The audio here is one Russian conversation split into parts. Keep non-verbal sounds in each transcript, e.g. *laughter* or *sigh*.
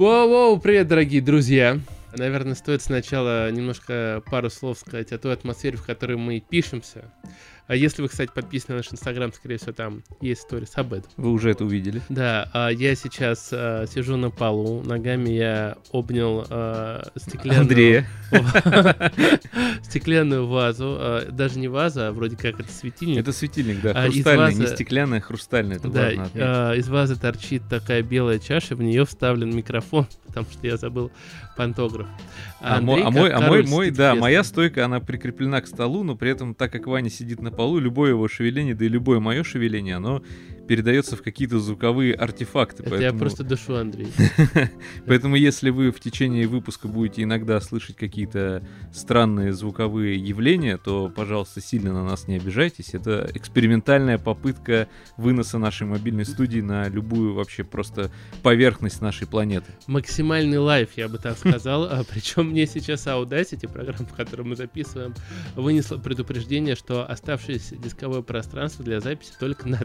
Воу-воу, привет, дорогие друзья. Наверное, стоит сначала немножко пару слов сказать о той атмосфере, в которой мы пишемся. А если вы, кстати, подписаны на наш инстаграм, скорее всего, там есть сторис об этом. Вы уже это увидели. Да, а я сейчас а, сижу на полу, ногами я обнял а, стеклянную... Андрея. *laughs* стеклянную вазу, а, даже не ваза, а вроде как это светильник. Это светильник, да, хрустальный, не стеклянный, а хрустальный, Да, из вазы торчит такая белая чаша, в нее вставлен микрофон, потому что я забыл пантограф. А, а мой, а мой, король, мой, в да, моя стойка, она прикреплена к столу, но при этом, так как Ваня сидит на полу, любое его шевеление, да и любое мое шевеление, оно передается в какие-то звуковые артефакты. Это я поэтому, просто душу, Андрей. *laughs* поэтому если вы в течение выпуска будете иногда слышать какие-то странные звуковые явления, то, пожалуйста, сильно на нас не обижайтесь. Это экспериментальная попытка выноса нашей мобильной студии на любую вообще просто поверхность нашей планеты. Максимальный лайф, я бы так сказал. А, Причем мне сейчас Audacity, программа, в которой мы записываем, вынесла предупреждение, что оставшееся дисковое пространство для записи только на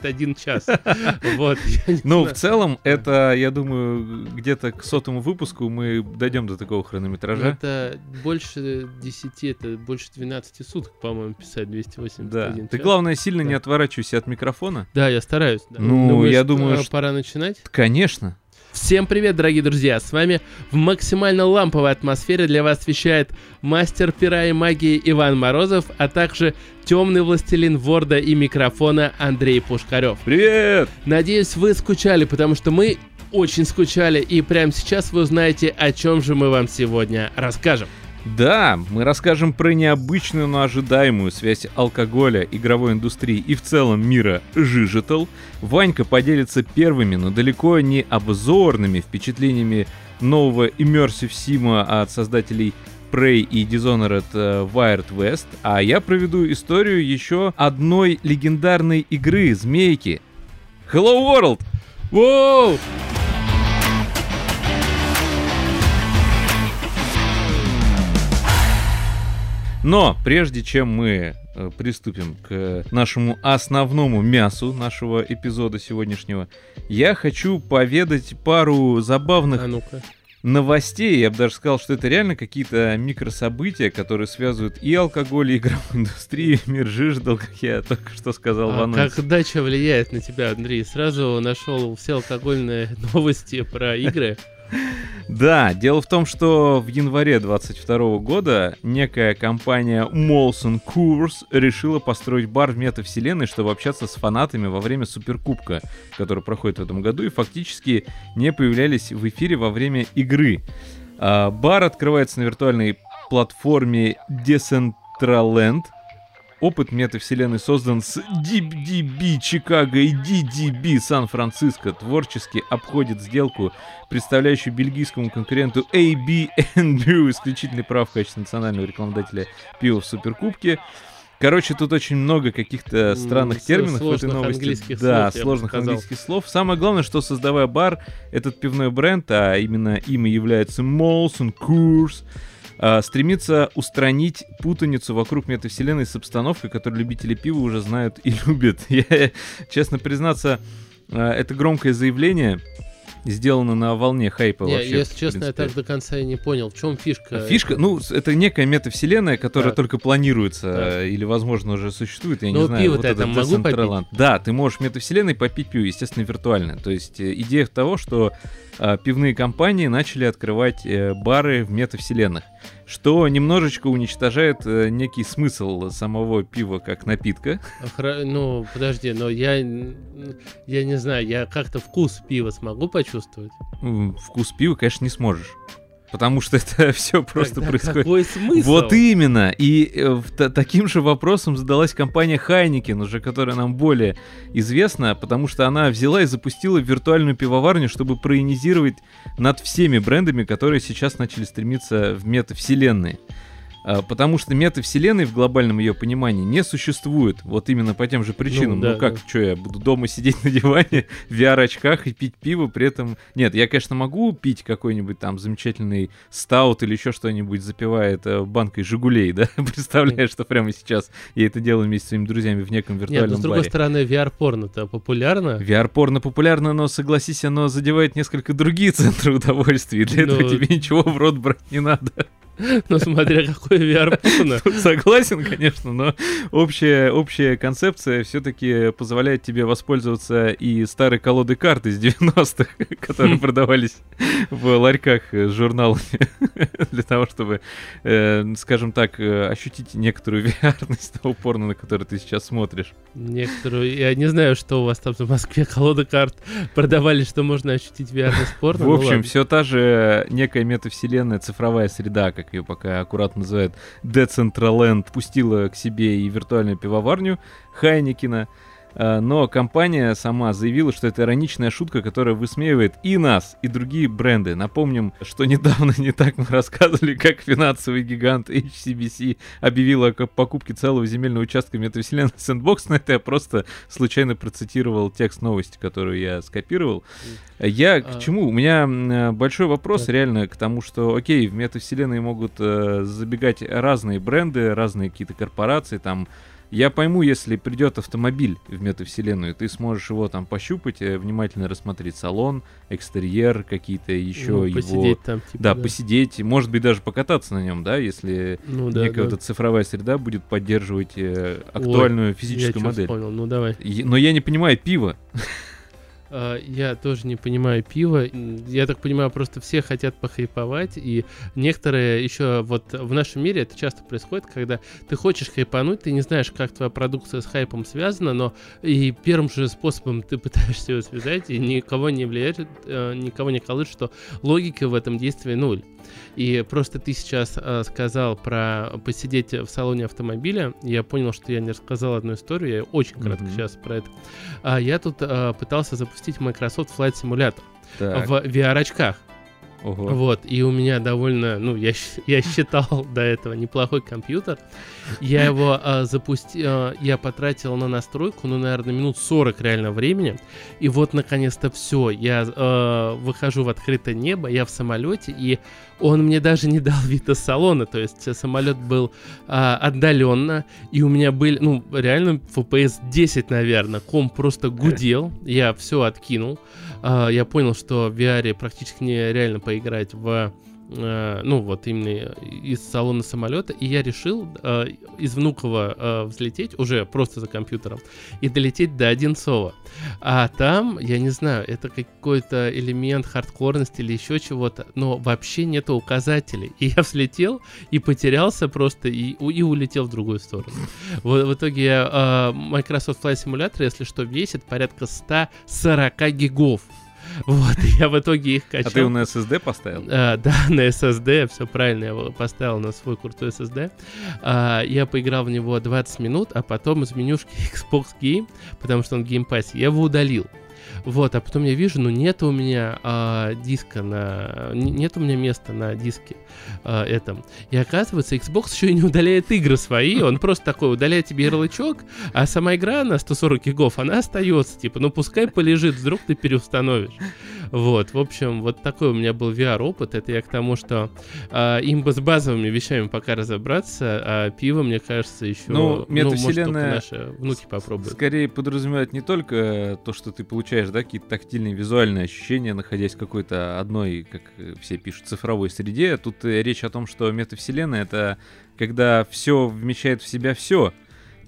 281 час. *laughs* Вот. Ну, в целом, это, я думаю, где-то к сотому выпуску мы дойдем до такого хронометража. Это больше 10, это больше 12 суток, по-моему, писать 281 Да. Ты, час. главное, сильно не отворачивайся от микрофона. Да, я стараюсь. да. Ну, Думаешь, я думаю, а, что- пора начинать. Конечно. Всем привет, дорогие друзья! С вами в максимально ламповой атмосфере для вас вещает мастер пера и магии Иван Морозов, а также темный властелин ворда и микрофона Андрей Пушкарев. Привет! Надеюсь, вы скучали, потому что мы очень скучали, и прямо сейчас вы узнаете, о чем же мы вам сегодня расскажем. Да, мы расскажем про необычную, но ожидаемую связь алкоголя, игровой индустрии и в целом мира Жижитал. Ванька поделится первыми, но далеко не обзорными впечатлениями нового Immersive Sim от создателей Prey и Dishonored э, Wired West, а я проведу историю еще одной легендарной игры Змейки. Hello World! Воу! Но прежде чем мы э, приступим к нашему основному мясу нашего эпизода сегодняшнего, я хочу поведать пару забавных А ну-ка. новостей. Я бы даже сказал, что это реально какие-то микрособытия, которые связывают и алкоголь, и игровую индустрию, и мир жиждал, как я только что сказал в А анонсе. как дача влияет на тебя, Андрей? Сразу нашел все алкогольные *laughs* новости про игры. Да, дело в том, что в январе 22 года некая компания Molson Coors решила построить бар в метавселенной, чтобы общаться с фанатами во время Суперкубка, который проходит в этом году, и фактически не появлялись в эфире во время игры. А, Бар открывается на виртуальной платформе Decentraland. Опыт метавселенной создан с DDB Чикаго и DDB Сан-Франциско. Творчески обходит сделку, представляющую бельгийскому конкуренту AB Brew исключительный прав в качестве национального рекламодателя пива в Суперкубке. Короче, тут очень много каких-то странных с- терминов в этой новости. английских да, слов, сложных английских слов. Самое главное, что создавая бар, этот пивной бренд, а именно им и является Molson Coors, а, стремится устранить путаницу вокруг метавселенной с обстановкой, которую любители пива уже знают и *laughs* любят. Я, честно признаться, а, это громкое заявление сделано на волне хайпа Не, вообще. если честно, я так до конца и не понял, в чем фишка. Фишка, ну, это некая метавселенная, которая Так. только планируется Так. э, или, возможно, уже существует, я Ну, не знаю. пиво-то вот я там могу попить? Да, ты можешь метавселенной попить пиво, естественно, виртуально. То есть э, идея того, что э, пивные компании начали открывать э, бары в метавселенных, что немножечко уничтожает э, некий смысл самого пива как напитка. Ну, подожди, но я, я не знаю, я как-то вкус пива смогу почувствовать? Вкус пива, конечно, не сможешь. Потому что это *laughs* все просто Тогда происходит. Какой смысл? Вот именно. И э, таким же вопросом задалась компания Heineken, уже которая нам более известна, потому что она взяла и запустила виртуальную пивоварню, чтобы проинизировать над всеми брендами, которые сейчас начали стремиться в метавселенные. А, потому что метавселенной в глобальном ее понимании не существует. Вот именно по тем же причинам. Ну, да, ну как, да. что я буду дома сидеть на диване в VR-очках и пить пиво, при этом... Нет, я, конечно, могу пить какой-нибудь там замечательный стаут или еще что-нибудь, запивая это банкой «Жигулей», да? *laughs* Представляешь, что прямо сейчас я это делаю вместе с своими друзьями в неком Нет, виртуальном но с другой баре. стороны, VR-порно-то популярно. VR-порно популярно, но, согласись, оно задевает несколько другие *laughs* центры удовольствия, и для этого Ну. тебе ничего в рот брать не надо. *laughs* Ну, смотря VR-порно. Тут согласен, конечно, но общая, общая концепция все-таки позволяет тебе воспользоваться и старой колодой карт из 90-х, *laughs* которые Хм. продавались в ларьках с журналами, *laughs* для того, чтобы, э, скажем так, э, ощутить некоторую VR-ность того порно, на который ты сейчас смотришь. Некоторую... Я не знаю, что у вас там в Москве колода карт продавали, что можно ощутить VR-ность порно. В ну общем, все та же некая метавселенная, цифровая среда, как ее пока аккуратно называют, Decentraland, пустила к себе и виртуальную пивоварню Хайникина. А, Но компания сама заявила, что это ироничная шутка, которая высмеивает и нас, и другие бренды. Напомним, что недавно не так мы рассказывали, как финансовый гигант HCBC объявил о покупке целого земельного участка метавселенной Sandbox, но это я просто случайно процитировал текст новости, которую я скопировал. Я к А. чему? У меня э, большой вопрос реально к тому, что, окей, в метавселенной могут э, забегать разные бренды, разные какие-то корпорации, там, я пойму, если придет автомобиль в метавселенную, ты сможешь его там пощупать, э, внимательно рассмотреть салон, экстерьер, какие-то еще Ну, его... посидеть там, типа, Да, посидеть, может быть, даже покататься на нем, да, если Ну, да, некая да. вот эта цифровая среда будет поддерживать э, актуальную физическую Я модель. вспомнил, ну давай. Но я не понимаю пиво. *laughs* А, Я тоже не понимаю пива. Я так понимаю, просто все хотят похайповать, и некоторые еще вот в нашем мире это часто происходит, когда ты хочешь хайпануть, ты не знаешь, как твоя продукция с хайпом связана, но и первым же способом ты *laughs* пытаешься его связать, и никого не влияет, э, никого не колышет, что логика в этом действии нуль. И просто ты сейчас э, сказал про посидеть в салоне автомобиля. Я понял, что я не рассказал одну историю. Я очень кратко Мгм. сейчас про это. А я тут э, пытался запустить Microsoft Flight Simulator Так, в VR-очках. Ого. Вот, и у меня довольно, ну, я, я считал до этого неплохой компьютер. Я его э, запустил, я потратил на настройку, ну, наверное, минут 40 реально времени. И вот, наконец-то, все. Я э, выхожу в открытое небо, я в самолете, и он мне даже не дал вид из салона. То есть э, самолет был а, отдаленно, и у меня были, ну, реально FPS 10, наверное. Комп просто гудел, я все откинул. А, я понял, что в VR практически нереально поиграть в э, ну вот именно из салона самолета, и я решил э, из Внуково э, взлететь уже просто за компьютером и долететь до Одинцова. А там, я не знаю, это какой-то элемент хардкорности или еще чего-то, но вообще нету указателей. И я взлетел и потерялся просто и, и улетел в другую сторону. В, в итоге э, Microsoft Flight Simulator, если что, весит порядка 140 гигов. Вот, и *laughs* я в итоге их А качал. ты его на SSD поставил? А, *laughs* да, на SSD, все правильно, я его поставил на свой крутой SSD. А, я поиграл в него 20 минут, а потом из менюшки *laughs* Xbox Game, потому что он в Game Pass, я его удалил. Вот, а потом я вижу, ну нет у меня а, диска на... Нет у меня места на диске а, этом. И оказывается, Xbox еще и не удаляет игры свои, он просто такой удаляет тебе ярлычок, а сама игра на 140 гигов, она остается, типа, ну пускай полежит, вдруг ты переустановишь. Вот, в общем, вот такой у меня был VR-опыт. Это я к тому, что а, им бы с базовыми вещами пока разобраться, а пиво, мне кажется, еще... Ну, может, только метавселенная наши внуки попробуют. Скорее подразумевает не только то, что ты получаешь, да, какие-то тактильные, визуальные ощущения, находясь в какой-то одной, как э, все пишут, цифровой среде. Тут э, речь о том, что метавселенная — это когда все вмещает в себя все.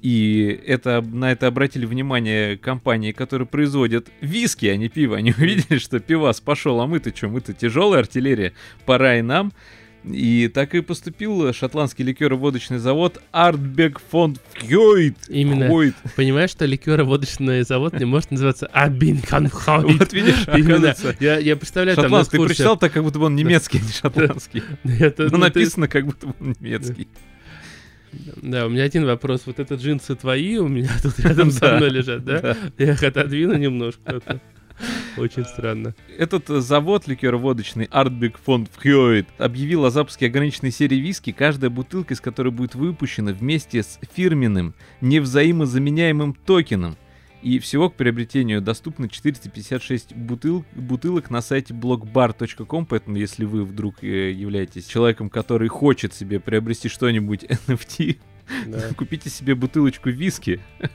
И это, на это обратили внимание компании, которые производят виски, а не пиво. Они *laughs* увидели, что пивас пошел, а мы-то что, мы-то тяжелая артиллерия, пора и нам. И так и поступил шотландский ликероводочный завод Артбек фон Фьойт. Именно. Хойт. Понимаешь, что ликероводочный завод не может называться Абинканхайт. Вот видишь, Именно. Я, я представляю, там на шотландский. Ты прочитал так, как будто бы он немецкий, а не шотландский. Но ну, написано, как будто бы он немецкий. Да, у меня один вопрос. Вот это джинсы твои у меня *laughs* тут рядом со мной лежат, да? Я их отодвину немножко. а Очень странно. Этот завод ликероводочный Ardbeg Fond Fjoid объявил о запуске ограниченной серии виски, каждая бутылка из которой будет выпущена вместе с фирменным, невзаимозаменяемым токеном. И всего к приобретению доступно 456 бутыл, бутылок на сайте blockbar.com, поэтому если вы вдруг э, являетесь человеком, который хочет себе приобрести что-нибудь *laughs* NFT. *laughs* купите себе бутылочку виски, *laughs*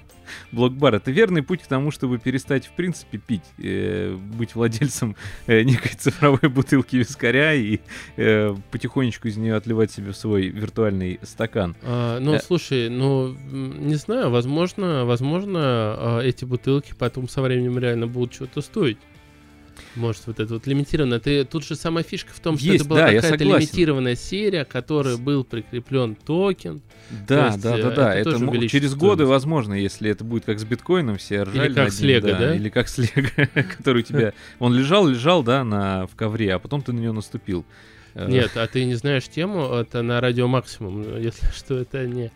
блокбар. Это верный путь к тому, чтобы перестать, в принципе, пить, э, быть владельцем э, некой *laughs* цифровой бутылки вискаря и э, потихонечку из нее отливать себе в свой виртуальный стакан. А, ну, э, слушай, ну, не знаю, возможно, возможно, э, эти бутылки потом со временем реально будут что-то стоить. Может, вот это вот лимитированное. Ты, тут же самая фишка в том, что Есть, это была да, какая-то лимитированная серия, которой был прикреплен токен. Да, есть, да, да, да. Это, это через годы, возможно, если это будет как с биткоином, все ржали. Или как с Лего, да, да? Или как с Лего, *laughs* который у тебя... Он лежал, лежал, да, на, в ковре, а потом ты на него наступил. Э, Нет, а ты не знаешь тему, это на радио Максимум, если *laughs* что, это не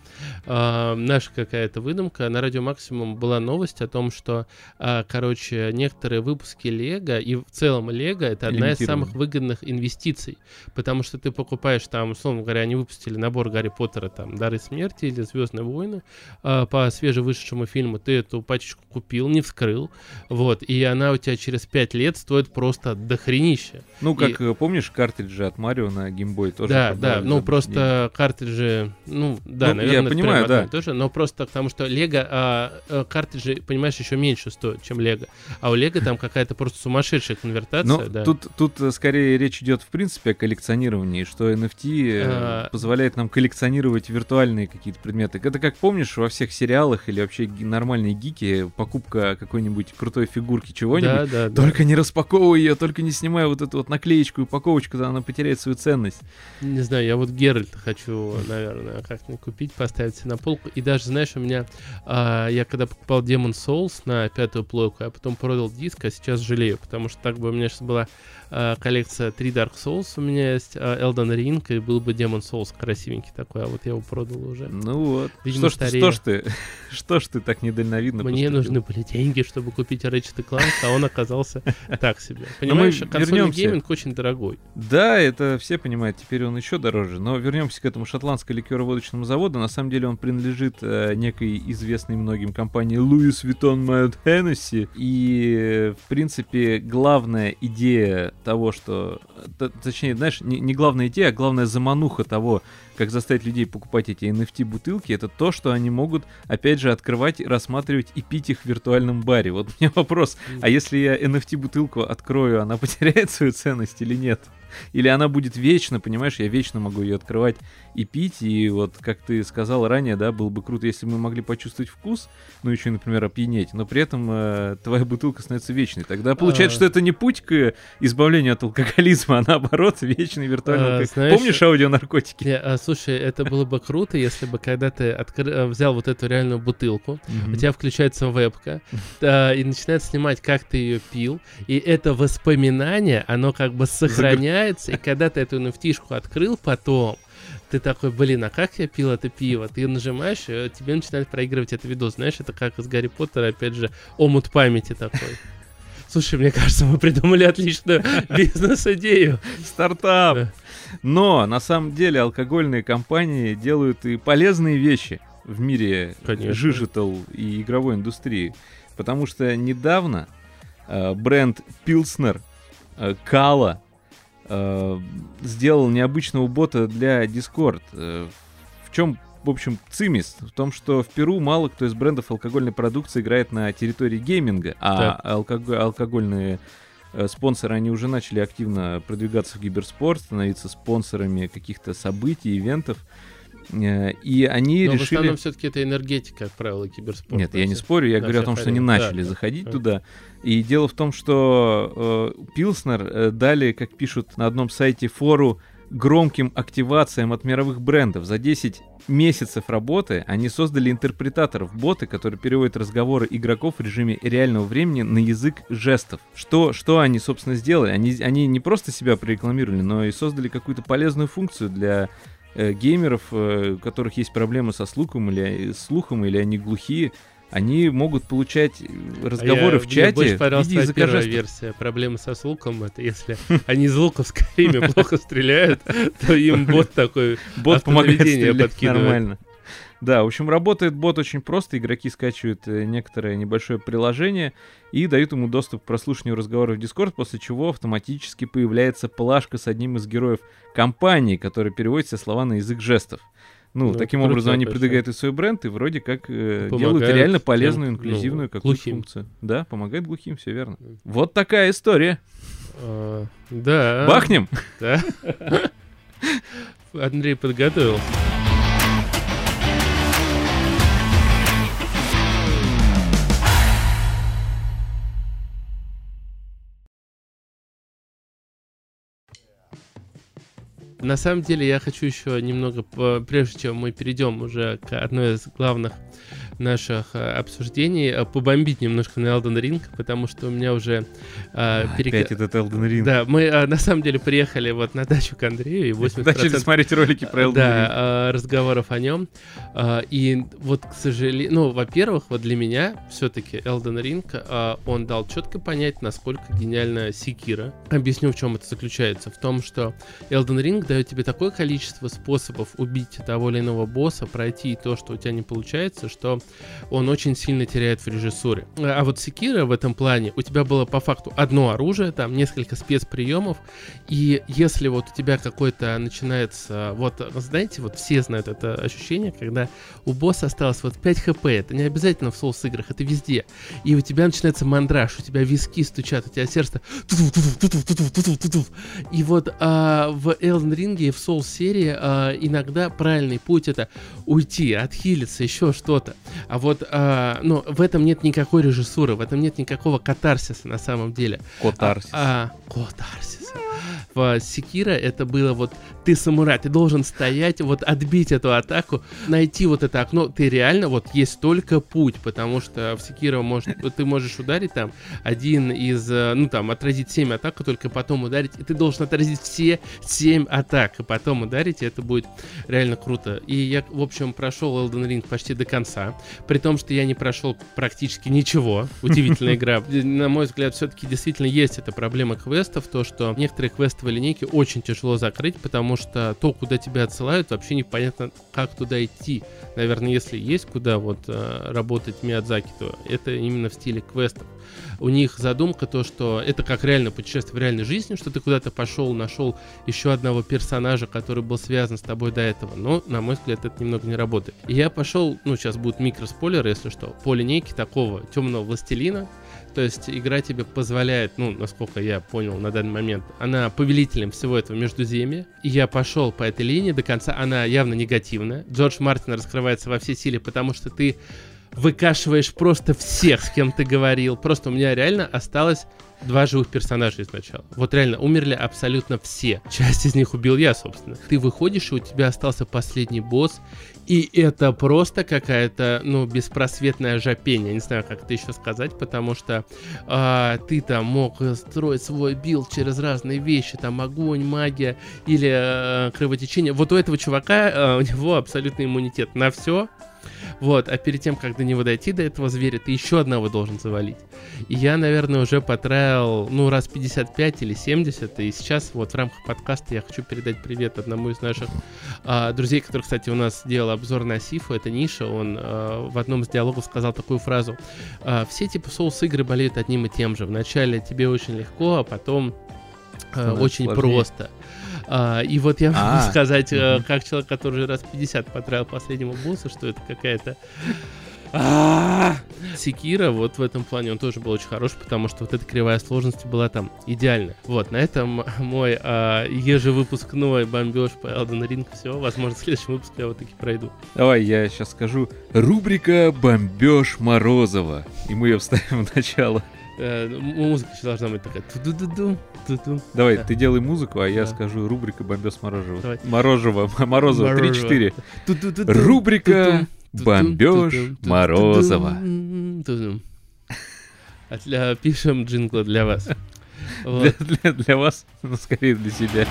а, наша какая-то выдумка. На радио Максимум была новость о том, что, а, короче, некоторые выпуски Лего и в целом Лего это одна из самых выгодных инвестиций, потому что ты покупаешь там, условно говоря, они выпустили набор Гарри Поттера, там, Дары смерти или Звездные войны а, по свежевышедшему фильму, ты эту пачечку купил, не вскрыл, вот, и она у тебя через 5 лет стоит просто дохренище. Ну, как и... Э, помнишь картриджи от Марио на геймбой тоже. Да, да, ну просто деньги. картриджи, ну да, ну, наверное, я понимаю, да. тоже, но просто потому что Лего а, а, картриджи, понимаешь, еще меньше стоят, чем Лего, а у Лего там какая-то просто сумасшедшая конвертация. Ну, да. тут, тут э, скорее речь идет в принципе о коллекционировании, что NFT э, а... позволяет нам коллекционировать виртуальные какие-то предметы. Это как помнишь во всех сериалах или вообще нормальные гики, покупка какой-нибудь крутой фигурки чего-нибудь, да, да, только да. не распаковывай ее, только не снимай вот эту вот наклеечку и упаковочку, она потеряет свою ценность. Не знаю, я вот Геральт хочу, наверное, как-нибудь купить, поставить себе на полку. И даже, знаешь, у меня, а, я когда покупал Demon Souls на пятую плойку, я потом продал диск, а сейчас жалею, потому что так бы у меня сейчас была а, коллекция 3 Dark Souls у меня есть, а, Elden Ring, и был бы Demon Souls красивенький такой, а вот я его продал уже. Ну вот. Видимо, что, что ж ты, *laughs* что ж ты так недальновидно Мне поступил? нужны были деньги, чтобы купить Ratchet Clank, а он оказался *laughs* так себе. Понимаешь, консольный гейминг очень дорогой. Да, это все понимают, теперь он еще дороже. Но вернемся к этому шотландскому ликероводочному заводу. На самом деле он принадлежит э, некой известной многим компании Louis Vuitton Moet Hennessy. И, в принципе, главная идея того, что... Точнее, знаешь, не, не главная идея, а главная замануха того, как заставить людей покупать эти NFT-бутылки, это то, что они могут, опять же, открывать, рассматривать и пить их в виртуальном баре. Вот у меня вопрос, а если я NFT-бутылку открою, она *laughs* потеряет свою ценность или нет? Или она будет вечно, понимаешь, я вечно могу ее открывать и пить, и вот, как ты сказал ранее, да, было бы круто, если мы могли почувствовать вкус, ну, еще, например, опьянеть, но при этом э, твоя бутылка становится вечной. Тогда получается, а... что это не путь к избавлению от алкоголизма, *laughs* а наоборот, вечный виртуальный. А, знаешь, Помнишь аудионаркотики? Не, а, слушай, это было бы круто, если бы когда ты. Э, взял вот эту реальную бутылку, mm-hmm. у тебя включается вебка, да, и начинает снимать, как ты ее пил, и это воспоминание, оно как бы сохраняется, и когда ты эту nft открыл потом, ты такой, блин, а как я пил это пиво? Ты нажимаешь, и тебе начинает проигрывать это видос. Знаешь, это как из Гарри Поттера, опять же, омут памяти такой. Слушай, мне кажется, мы придумали отличную бизнес-идею. Стартап. Да. Но на самом деле алкогольные компании делают и полезные вещи в мире жижитал и игровой индустрии. Потому что недавно э, бренд Pilsner, э, Kala, э, сделал необычного бота для Discord. Э, в чем, в общем, цимис? В том, что в Перу мало кто из брендов алкогольной продукции играет на территории гейминга, а алког- алкогольные э, спонсоры, они уже начали активно продвигаться в киберспорт, становиться спонсорами каких-то событий, ивентов. Э, и они Но решили... в все-таки это энергетика, как правило, киберспорт. Нет, я не спорю, я да, говорю о том, что они начали да, заходить да. туда. И дело в том, что э, Пилснер э, дали, как пишут на одном сайте, фору громким активациям от мировых брендов. За 10 месяцев работы они создали интерпретаторов, боты, которые переводят разговоры игроков в режиме реального времени на язык жестов. Что, что они, собственно, сделали? Они, они не просто себя прорекламировали, но и создали какую-то полезную функцию для э, геймеров, э, у которых есть проблемы со слухом или, слухом, или они глухие, они могут получать разговоры А я- в чате Мне больше понравилась первая версия. Проблемы со слуком, это если они из лука в Скайриме плохо стреляют, то им бот такой Бот помогает подкидывает. нормально. Да, в общем, работает бот очень просто. Игроки скачивают э, некоторое небольшое приложение и дают ему доступ к прослушиванию разговоров в Discord, после чего автоматически появляется плашка с одним из героев компании, который переводит все слова на язык жестов. Ну, Ну, таким образом они вообще. продвигают и свой бренд, и вроде как э, делают реально тем, полезную, ну, инклюзивную какую-то глухим. функцию. Да, помогает глухим, все верно. Мгм. Вот такая история. А, Да. Бахнем! Да. *laughs* Андрей подготовил. На самом деле я хочу еще немного, прежде чем мы перейдем уже к одной из главных наших э, обсуждений, э, побомбить немножко на Elden Ring, потому что у меня уже э, перека- Опять этот Elden Ring. Да, мы на самом деле приехали вот на дачу к Андрею, и 80% Начали смотреть ролики про Elden Ring. да, разговоров о нем. И вот, к сожалению, ну, во-первых, вот для меня все-таки Elden Ring, он дал четко понять, насколько гениальна Секира. Объясню, в чем это заключается. В том, что Elden Ring дает тебе такое количество способов убить того или иного босса, пройти то, что у тебя не получается, что он очень сильно теряет в режиссуре. А вот Секира в этом плане, у тебя было по факту одно оружие, там несколько спецприемов, и если вот у тебя какой-то начинается, вот, знаете, вот все знают это ощущение, когда у босса осталось вот 5 хп, это не обязательно в соус играх, это везде, и у тебя начинается мандраж, у тебя виски стучат, у тебя сердце и вот а, в Elden Ring и в Soul серии а, иногда правильный путь это уйти, отхилиться, еще что-то. А вот, а, ну, в этом нет никакой режиссуры, в этом нет никакого катарсиса на самом деле. Котарсис. А, а, В Секира это было вот ты самурай, ты должен стоять, вот отбить эту атаку, найти вот это окно. Ты реально вот есть только путь, потому что в Секира может, ты можешь ударить там один из, э, ну там отразить 7 атак, а только потом ударить, и ты должен отразить все 7 атак, и потом ударить, и это будет реально круто. И я, в общем, прошел Elden Ring почти до конца, при том, что я не прошел практически ничего. *laughs* Удивительная игра. На мой взгляд, все-таки действительно есть эта проблема квестов, то, что некоторые квестовые линейки очень тяжело закрыть, потому что то, куда тебя отсылают, вообще непонятно, как туда идти. Наверное, если есть куда вот э, работать Миядзаки, то это именно в стиле квестов. У них задумка то, что это как реально путешествие в реальной жизни, что ты куда-то пошел, нашел еще одного персонажа, который был связан с тобой до этого. Но, на мой взгляд, это немного не работает. И я пошел, ну, сейчас будут микроспойлеры, если что, по линейке такого темного властелина. То есть игра тебе позволяет, ну, насколько я понял на данный момент, она повелителем всего этого междуземья. И я пошел по этой линии до конца, она явно негативная. Джордж Мартин раскрывается во всей силе, потому что ты выкашиваешь просто всех, с кем ты говорил. Просто у меня реально осталось два живых персонажа изначала. Вот реально, умерли абсолютно все. Часть из них убил я, собственно. Ты выходишь, и у тебя остался последний босс, и это просто какая-то, ну, беспросветная жопень. Я не знаю, как это еще сказать, потому что а, ты там мог э, строить свой build через разные вещи, там огонь, магия или э, кровотечение. Вот у этого чувака, э, у него абсолютный иммунитет на все. Вот, а перед тем, как до него дойти, до этого зверя, ты еще одного должен завалить. И я, наверное, уже потратил, ну, раз 55 или 70, и сейчас вот в рамках подкаста я хочу передать привет одному из наших а, друзей, который, кстати, у нас делал обзор на Сифу, это Ниша, он а, в одном из диалогов сказал такую фразу. а, все типа соус-игры болеют одним и тем же. Вначале тебе очень легко, а потом а, очень сложнее. просто. А, и вот я могу А, сказать, э, как человек, который уже раз 50 потратил последнему боссу, что это какая-то... А, Секира вот в этом плане он тоже был очень хорош, потому что вот эта кривая сложности была там идеальна. Вот, на этом *laughs* мой а, ежевыпускной бомбеж по Elden Ring все. Возможно, в следующем выпуске я вот таки пройду. Давай я сейчас скажу. Рубрика «Бомбеж Морозова». И мы ее вставим в начало. Э, музыка еще должна быть такая. Ту -ду -ду -ду, ту -ду. Давай, да. ты делай музыку, а я да. скажу рубрика «Бомбёс Морожева». Давай. Морожева, *laughs* Морозова, 3-4. Рубрика «Бомбёж Морозова». Пишем джингл для вас. Для вас, скорее для себя.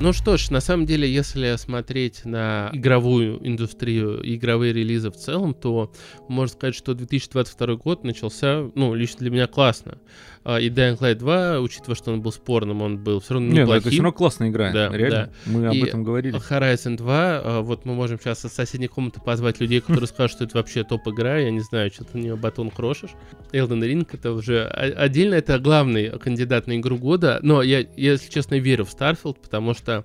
Ну что ж, на самом деле, если смотреть на игровую индустрию, игровые релизы в целом, то можно сказать, что 2022 год начался, ну, лично для меня классно. А, и Dying Light 2, учитывая, что он был спорным, он был все равно Нет, ну неплохим. это все равно классная игра, Да, реально. Мы об И этом говорили. Horizon 2, а, вот мы можем сейчас из соседней комнаты позвать людей, которые *laughs* скажут, что это вообще топ-игра, я не знаю, что ты на нее батон крошишь. Elden Ring это уже отдельно, это главный кандидат на игру года, но я, если честно, верю в Starfield, потому что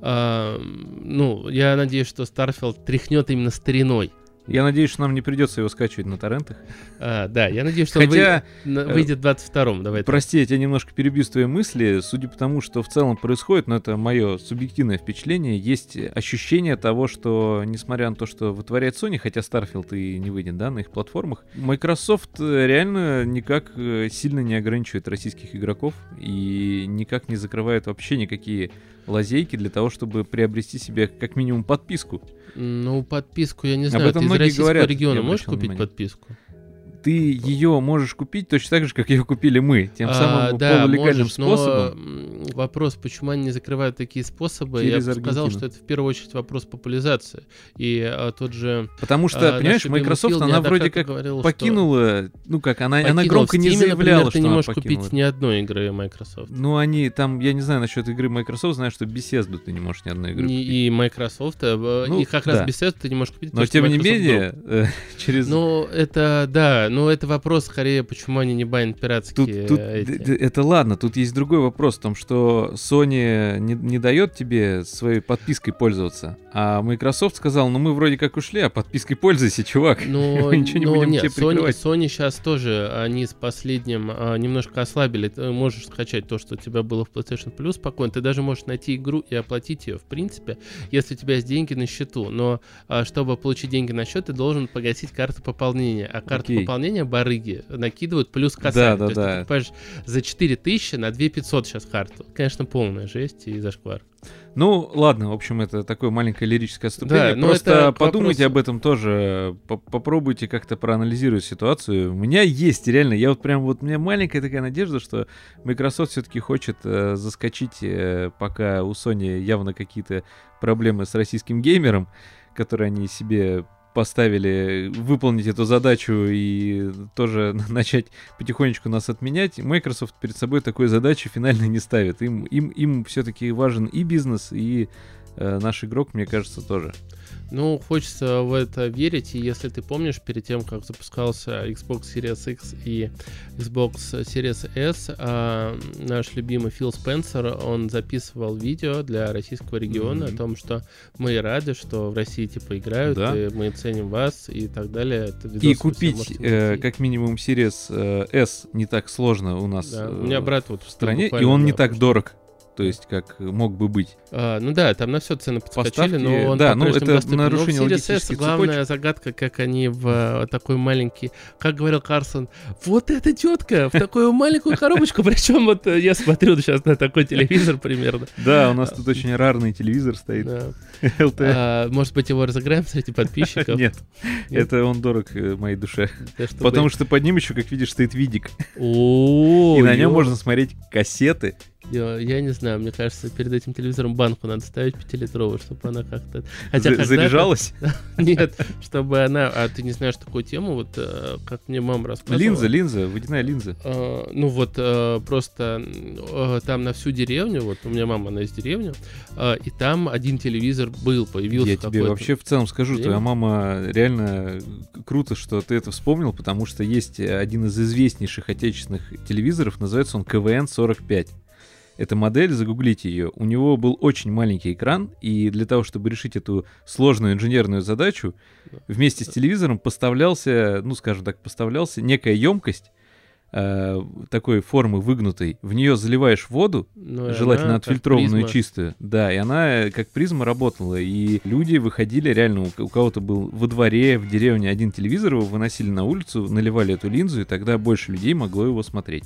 а, ну, я надеюсь, что Starfield тряхнет именно стариной. Я надеюсь, что нам не придется его скачивать на торрентах. А, да, я надеюсь, что он Хотя, выйдет, на- выйдет в 22-м. Давай прости, я тебя немножко перебью с твоей мысли. Судя по тому, что в целом происходит, но это мое субъективное впечатление, есть ощущение того, что, несмотря на то, что вытворяет Sony, хотя Starfield и не выйдет, да, на их платформах, Microsoft э, реально никак э, сильно не ограничивает российских игроков и никак не закрывает вообще никакие лазейки для того, чтобы приобрести себе как минимум подписку. Ну, подписку, я не Об знаю, этом ты из многие российского говорят, региона можешь купить внимание. подписку? Ты ее можешь купить точно так же, как ее купили мы, тем А, самым да, полулегальным можешь, но, способом. м, вопрос, почему они не закрывают такие способы, Через я бы сказал, что это в первую очередь вопрос популяризации. И а, тот же... Потому что, а, понимаешь, Microsoft, она вроде как говорил, что покинула, ну как, она, она покинула. громко В не Steam, заявляла, например, что ты не она можешь покинула. купить ни одной игры Microsoft. Ну, они там, я не знаю насчет игры Microsoft, знаю, что Bethesda ты не можешь ни одной игры купить. и Microsoft, э, Ну, и как раз да. Bethesda ты не можешь купить. Но тем не менее, э, *laughs* через... Ну, это, да, ну, это вопрос скорее, почему они не банят Тут, пиратские тут э, эти. это ладно, тут есть другой вопрос в том, что Sony не, не дает тебе своей подпиской пользоваться, а Microsoft сказал, ну мы вроде как ушли, а подпиской пользуйся, чувак. *laughs* Мы ничего не но будем нет, тебе Sony. Sony сейчас тоже, они с последним а, немножко ослабили. Ты можешь скачать то, что у тебя было в PlayStation Plus спокойно. Ты даже можешь найти игру и оплатить ее, в принципе, если у тебя есть деньги на счету. Но а, чтобы получить деньги на счет, ты должен погасить карту пополнения. А Окей. пополнения барыги накидывают плюс Да, косарь. да, то есть да. ты покупаешь за 4000 на 2500 сейчас карту. Конечно, полная жесть и зашквар. Ну, ладно, в общем, это такое маленькое лирическое отступление. Да, но Просто подумайте вопросу- об этом тоже, по- попробуйте как-то проанализировать ситуацию. У меня есть реально, я вот прям вот, у меня маленькая такая надежда, что Microsoft все-таки хочет э, заскочить, э, пока у Sony явно какие-то проблемы с российским геймером, которые они себе поставили выполнить эту задачу и тоже *laughs* начать потихонечку нас отменять, Microsoft перед собой такой задачи финально не ставит. Им, им, им все-таки важен и бизнес, и э, наш игрок, мне кажется, тоже. Ну, хочется в это верить, и если ты помнишь, перед тем, как запускался Xbox Series X и Xbox Series S, а, наш любимый Фил Спенсер, он записывал видео для российского региона Мгм. о том, что мы рады, что в России типа играют, Да. и мы ценим вас и так далее. И купить э, как минимум Series э, S не так сложно у нас Да, э, у меня брат вот в стране, и он не так дорог. То есть, как мог бы быть. А, ну да, там на все цены подскочили, Поставки, но он да, ну, это доступен. Но в нарушение Series S логистических главная загадка, как они в э, такой маленький, как говорил Карсон, вот эта тетка в такую маленькую коробочку, *laughs* причем вот э, я смотрю сейчас на такой телевизор примерно. Да, у нас тут очень рарный телевизор стоит. LT. *laughs* А, Может быть, его разыграем среди подписчиков? *laughs* Нет, это он дорог э, моей душе. Потому что под ним еще, как видишь, стоит видик. И на нем можно смотреть кассеты. Я, не знаю, мне кажется, перед этим телевизором банку надо ставить пятилитровую, чтобы она как-то... Хотя За- Заряжалась? *laughs* Нет, чтобы она... А ты не знаешь такую тему, вот э, как мне мама рассказывала. Линза, линза, водяная линза. Э, ну вот э, просто там на всю деревню, вот у меня мама, она из деревни, и там один телевизор был, появился Я тебе вообще в целом скажу, время. твоя мама реально круто, что ты это вспомнил, потому что есть один из известнейших отечественных телевизоров, называется он КВН-45. Эта модель, загуглите ее. У него был очень маленький экран, и для того, чтобы решить эту сложную инженерную задачу, вместе с телевизором поставлялся, ну, скажем так, поставлялся некая емкость э, такой формы выгнутой. В нее заливаешь воду, Ну, желательно она отфильтрованную чистую. Да, и она как призма работала. И люди выходили реально, у, у кого-то был во дворе, в деревне один телевизор, его выносили на улицу, наливали эту линзу, и тогда больше людей могло его смотреть.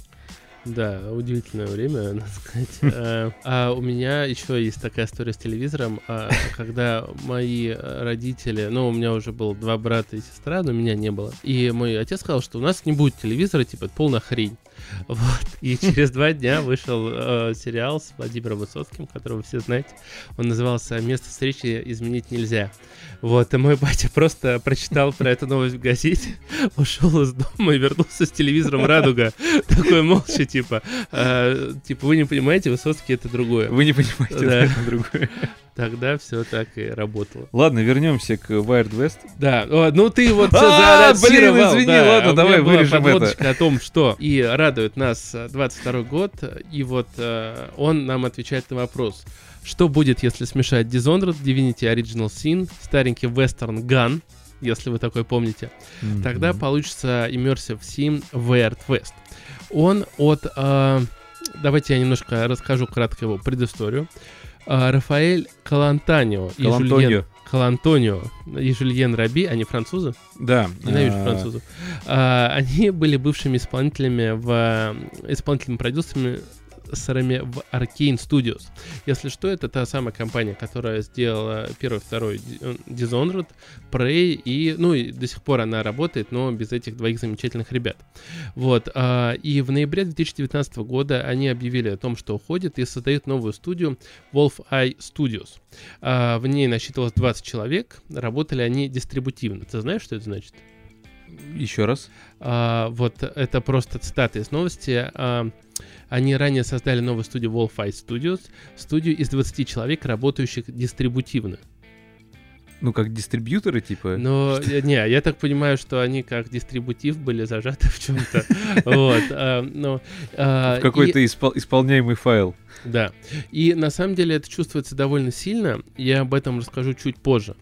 Да, удивительное время, *laughs* надо сказать. А, *laughs* А у меня еще есть такая история с телевизором, а, когда мои э, родители, ну, у меня уже было два брата и сестра, но меня не было. И мой отец сказал, что у нас не будет телевизора, типа, это полная хрень. *laughs* Вот. И через два дня вышел э, сериал с Владимиром Высоцким, которого все знаете. Он назывался «Место встречи изменить нельзя». Вот, и мой батя просто прочитал про эту новость в газете, *laughs* ушел из дома и вернулся с телевизором «Радуга». *laughs* Такой молча, типа, э, типа, вы не понимаете, Высоцкий — это другое. Вы не понимаете, Да. это другое. *laughs* Тогда все так и работало. Ладно, вернемся к Wild West. Да, о, ну ты вот А, блин, извини, да. ладно, давай вырежем подводочка о том, что и радует нас э, 22 год, и вот э, он нам отвечает на вопрос. Что будет, если смешать Dishonored, Divinity Original Sin, старенький Western Gun, если вы такой помните, тогда Мгм. получится Immersive Sim Weird West. Он от... э, давайте я немножко расскажу кратко его предысторию. Э, Рафаэль Калантанио и Калантонио. Калантонио и Жюльен Раби, они французы, Да. ненавижу а, французов, А, они были бывшими исполнителями в исполнительными продюсерами сырами в Arcane Studios. Если что, это та самая компания, которая сделала первый, второй э, Dishonored, Prey, и, ну, и до сих пор она работает, но без этих двоих замечательных ребят. Вот, а, и в ноябре 2019 года они объявили о том, что уходят и создают новую студию Wolf Eye Studios. А, в ней насчитывалось 20 человек, работали они дистрибутивно. Ты знаешь, что это значит? Еще раз. А, вот это просто цитата из новости. А, они ранее создали новую студию Wolf Eye Studios, студию из 20 человек, работающих дистрибутивно. Ну, как дистрибьюторы, типа. Э, не, я так понимаю, что они как дистрибутив были зажаты в чем-то. Вот. а, а, в и- какой-то испол- исполняемый файл. Да. И на самом деле это чувствуется довольно сильно. Я об этом расскажу чуть позже.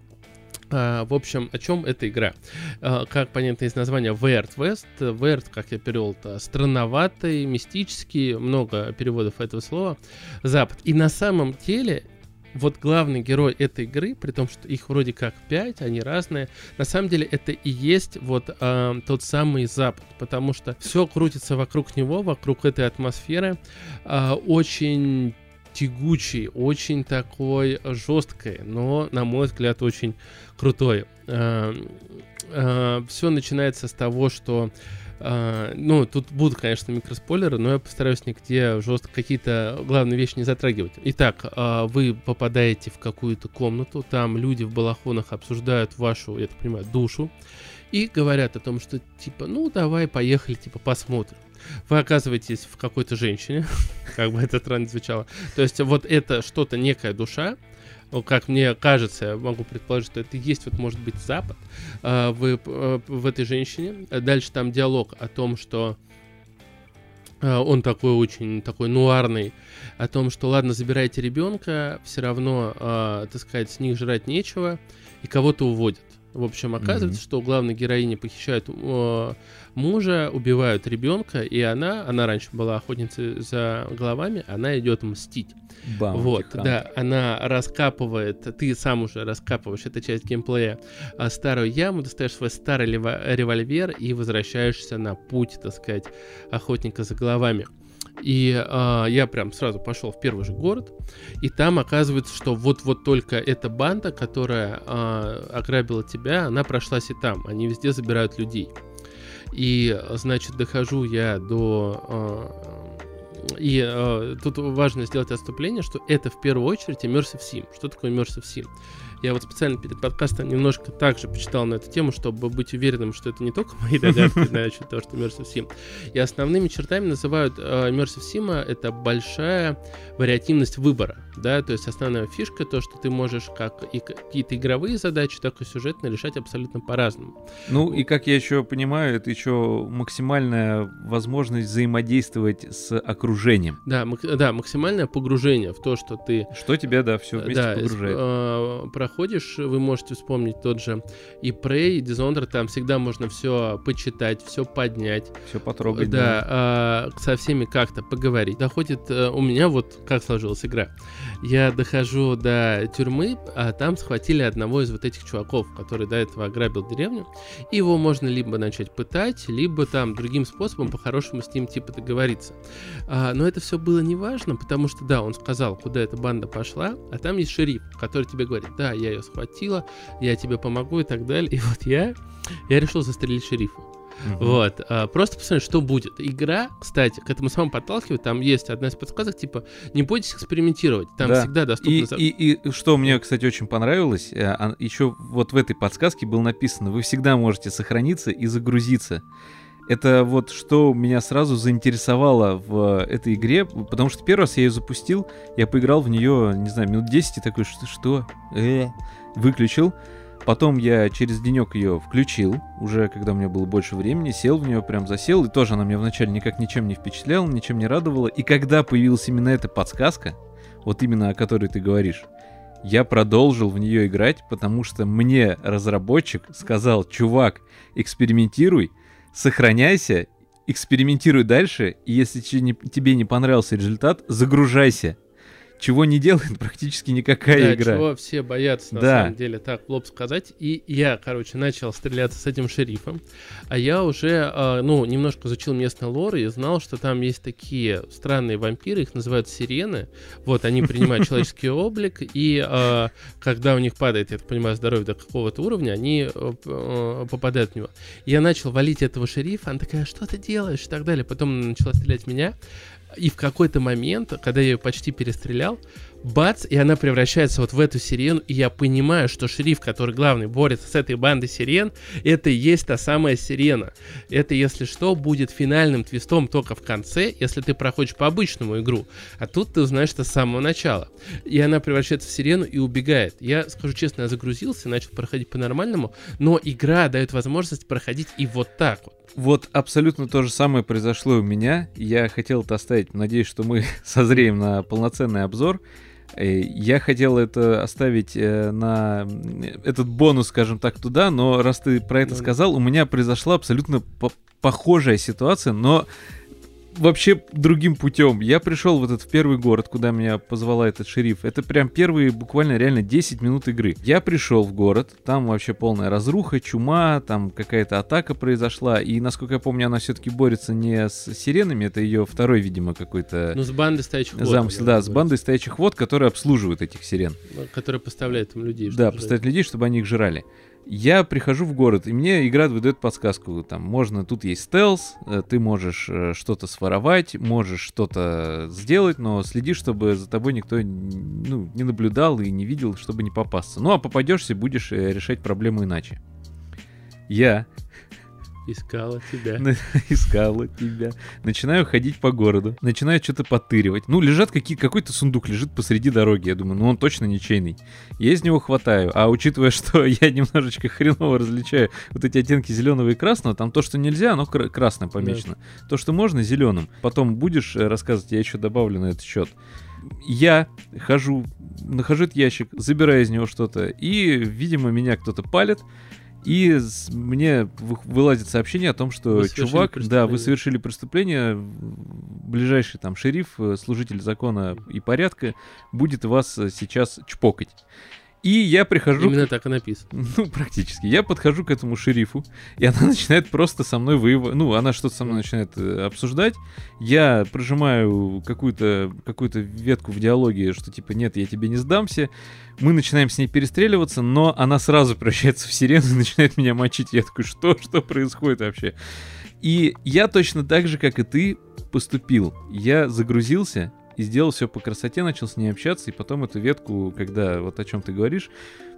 А, в общем, о чем эта игра? А, как понятно из названия Weird West. Weird, как я перевел, это странноватый, мистический, много переводов этого слова. Запад. И на самом деле вот главный герой этой игры, при том, что их вроде как пять, они разные, на самом деле это и есть вот а, тот самый Запад, потому что все крутится вокруг него, вокруг этой атмосферы, а, очень тягучий, очень такой жесткой, но, на мой взгляд, очень крутой. Все начинается с того, что а, ну, тут будут, конечно, микроспойлеры, но я постараюсь нигде жестко какие-то главные вещи не затрагивать. Итак, а, вы попадаете в какую-то комнату, там люди в балахонах обсуждают вашу, я так понимаю, душу, и говорят о том, что, типа, ну, давай, поехали, типа, посмотрим. Вы оказываетесь в какой-то женщине, *laughs* как бы это странно звучало. То есть вот это что-то, некая душа, ну, как мне кажется, я могу предположить, что это есть, вот, может быть, Запад в, э, в этой женщине. Дальше там диалог о том, что а, он такой очень такой нуарный, о том, что ладно, забирайте ребенка, все равно, так сказать, с них жрать нечего, и кого-то уводят. В общем, оказывается, Мгм. что у главной героини похищают э, мужа, убивают ребенка, и она, она раньше была охотницей за головами, она идет мстить. Бам, Вот, тихан. да, она раскапывает, ты сам уже раскапываешь, это часть геймплея, а, старую яму, достаешь свой старый револьвер и возвращаешься на путь, так сказать, охотника за головами. И а, я прям сразу пошел в первый же город, и там оказывается, что вот-вот только эта банда, которая а, ограбила тебя, она прошлась и там. Они везде забирают людей. И, значит, дохожу я до... а, и а, тут важно сделать отступление, что это в первую очередь Immersive Sim. Что такое Immersive Sim? Я вот специально перед подкастом немножко также почитал на эту тему, чтобы быть уверенным, что это не только мои догадки насчет того, что Immersive Sim. И основными чертами называют э, Immersive Sim это большая вариативность выбора. Да? То есть основная фишка то, что ты можешь как и какие-то игровые задачи, так и сюжетные решать абсолютно по-разному. Ну и как я еще понимаю, это еще максимальная возможность взаимодействовать с окружением. Да, мак- да, максимальное погружение в то, что ты Что тебя, да, все вместе да, погружает. э, проходишь, вы можете вспомнить тот же и Prey, и Dishonored, там всегда можно все почитать, все поднять, Все потрогать. да, а, со всеми как-то поговорить. Доходит э, у меня вот как сложилась игра. Я дохожу до тюрьмы, а там схватили одного из вот этих чуваков, который до этого ограбил деревню. И его можно либо начать пытать, либо там другим способом по-хорошему с ним типа договориться. А, но это все было неважно, потому что, да, он сказал, куда эта банда пошла, а там есть шериф, который тебе говорит, да, я ее схватила, я тебе помогу и так далее. И вот я, я решил застрелить шерифа. Угу. Вот. А, просто посмотреть, что будет. Игра, кстати, к этому самому подталкивает. Там есть одна из подсказок, типа, не бойтесь экспериментировать. Там да. всегда доступно... И, и, и что мне, кстати, очень понравилось, э, а, еще вот в этой подсказке было написано, вы всегда можете сохраниться и загрузиться. Это вот что меня сразу заинтересовало в этой игре, потому что первый раз я ее запустил, я поиграл в нее, не знаю, минут 10 и такой, что, что? Э, выключил. Потом я через денек ее включил, уже когда у меня было больше времени, сел в нее, прям засел, и тоже она меня вначале никак ничем не впечатляла, ничем не радовала. И когда появилась именно эта подсказка, вот именно о которой ты говоришь, я продолжил в нее играть, потому что мне разработчик сказал, чувак, экспериментируй, сохраняйся, экспериментируй дальше, и если тебе не понравился результат, загружайся чего не делает *laughs* практически никакая да, игра. чего все боятся, на да. самом деле, так, лоб сказать. И я, короче, начал стреляться с этим шерифом, а я уже, э, ну, немножко изучил местный лор и знал, что там есть такие странные вампиры, их называют сирены. Вот, они принимают *laughs* человеческий облик, и э, когда у них падает, я так понимаю, здоровье до какого-то уровня, они э, попадают в него. Я начал валить этого шерифа, она такая, что ты делаешь, и так далее. Потом начала стрелять в меня. И в какой-то момент, когда я ее почти перестрелял, бац, и она превращается вот в эту сирену, и я понимаю, что шериф, который главный борется с этой бандой сирен, это и есть та самая сирена. Это, если что, будет финальным твистом только в конце, если ты проходишь по обычному игру. А тут ты узнаешь это с самого начала. И она превращается в сирену и убегает. Я, скажу честно, я загрузился, начал проходить по-нормальному, но игра дает возможность проходить и вот так вот. Вот абсолютно то же самое произошло у меня. Я хотел это оставить, надеюсь, что мы *laughs* созреем на полноценный обзор. Э, я хотел это оставить э, на этот бонус, скажем так, туда, но раз ты про это сказал, у меня произошла абсолютно похожая ситуация, но вообще другим путем. Я пришел в этот в первый город, куда меня позвала этот шериф. Это прям первые буквально реально 10 минут игры. Я пришел в город, там вообще полная разруха, чума, там какая-то атака произошла. И, насколько я помню, она все-таки борется не с сиренами, это ее второй, видимо, какой-то... Ну, с бандой стоячих вод. Замысел, да, с бандой стоячих вод, которые обслуживают этих сирен. Которые поставляют им людей. Да, поставляют людей, чтобы они их жрали. Я прихожу в город, и мне игра выдает подсказку. Там можно, тут есть стелс, э, ты можешь э, что-то своровать, можешь что-то сделать, но следи, чтобы за тобой никто ну, не наблюдал и не видел, чтобы не попасться. Ну а попадешься, будешь э, решать проблему иначе. Я Искала тебя. *laughs* Искала тебя. Начинаю ходить по городу, начинаю что-то подтыривать. Ну, лежат какие, какой-то сундук, лежит посреди дороги. Я думаю, ну он точно ничейный. Я из него хватаю. А учитывая, *laughs* что я немножечко хреново различаю вот эти оттенки зеленого и красного, там то, что нельзя, оно кр- красным помечено. Да. То, что можно, зеленым. Потом будешь э, рассказывать, я еще добавлю на этот счет. Я хожу, нахожу этот ящик, забираю из него что-то, и, видимо, меня кто-то палит. И мне вылазит сообщение о том, что чувак, да, вы совершили преступление, ближайший там шериф, э, служитель закона и порядка будет вас э, сейчас чпокать. И я прихожу... Именно так и написано. *laughs* Ну, практически. Я подхожу к этому шерифу, и она *laughs* начинает просто со мной воевать. Ну, она что-то со мной начинает э, обсуждать. Я прожимаю какую-то какую ветку в диалоге, что типа, нет, я тебе не сдамся. Мы начинаем с ней перестреливаться, но она сразу превращается в сирену и *laughs* начинает меня мочить. Я такой, что? Что происходит вообще? И я точно так же, как и ты, поступил. Я загрузился, и сделал все по красоте, начал с ней общаться, и потом эту ветку, когда вот о чем ты говоришь.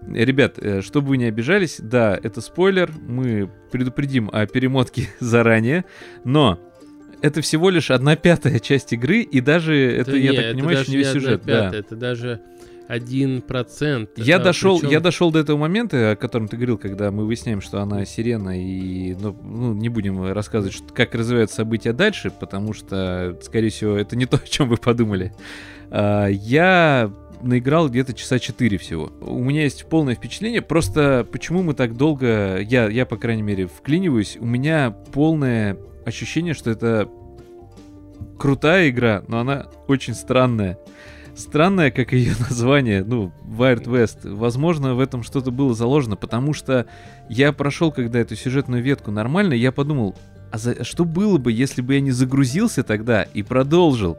Ребят, э, чтобы вы не обижались, да, это спойлер, мы предупредим о перемотке *laughs* заранее, но это всего лишь одна пятая часть игры, и даже это, это я не, так понимаю, еще не весь сюжет. Пятая, да. Это даже один процент. Я да, дошел, причем... я дошел до этого момента, о котором ты говорил, когда мы выясняем, что она сирена, и ну, ну, не будем рассказывать, что, как развиваются события дальше, потому что, скорее всего, это не то, о чем вы подумали. А, я наиграл где-то часа 4 всего. У меня есть полное впечатление, просто почему мы так долго, я, я по крайней мере, вклиниваюсь, у меня полное ощущение, что это крутая игра, но она очень странная странное, как ее *laughs* название, ну, Wild West. Возможно, в этом что-то было заложено, потому что я прошел когда эту сюжетную ветку нормально, я подумал, а за... что было бы, если бы я не загрузился тогда и продолжил?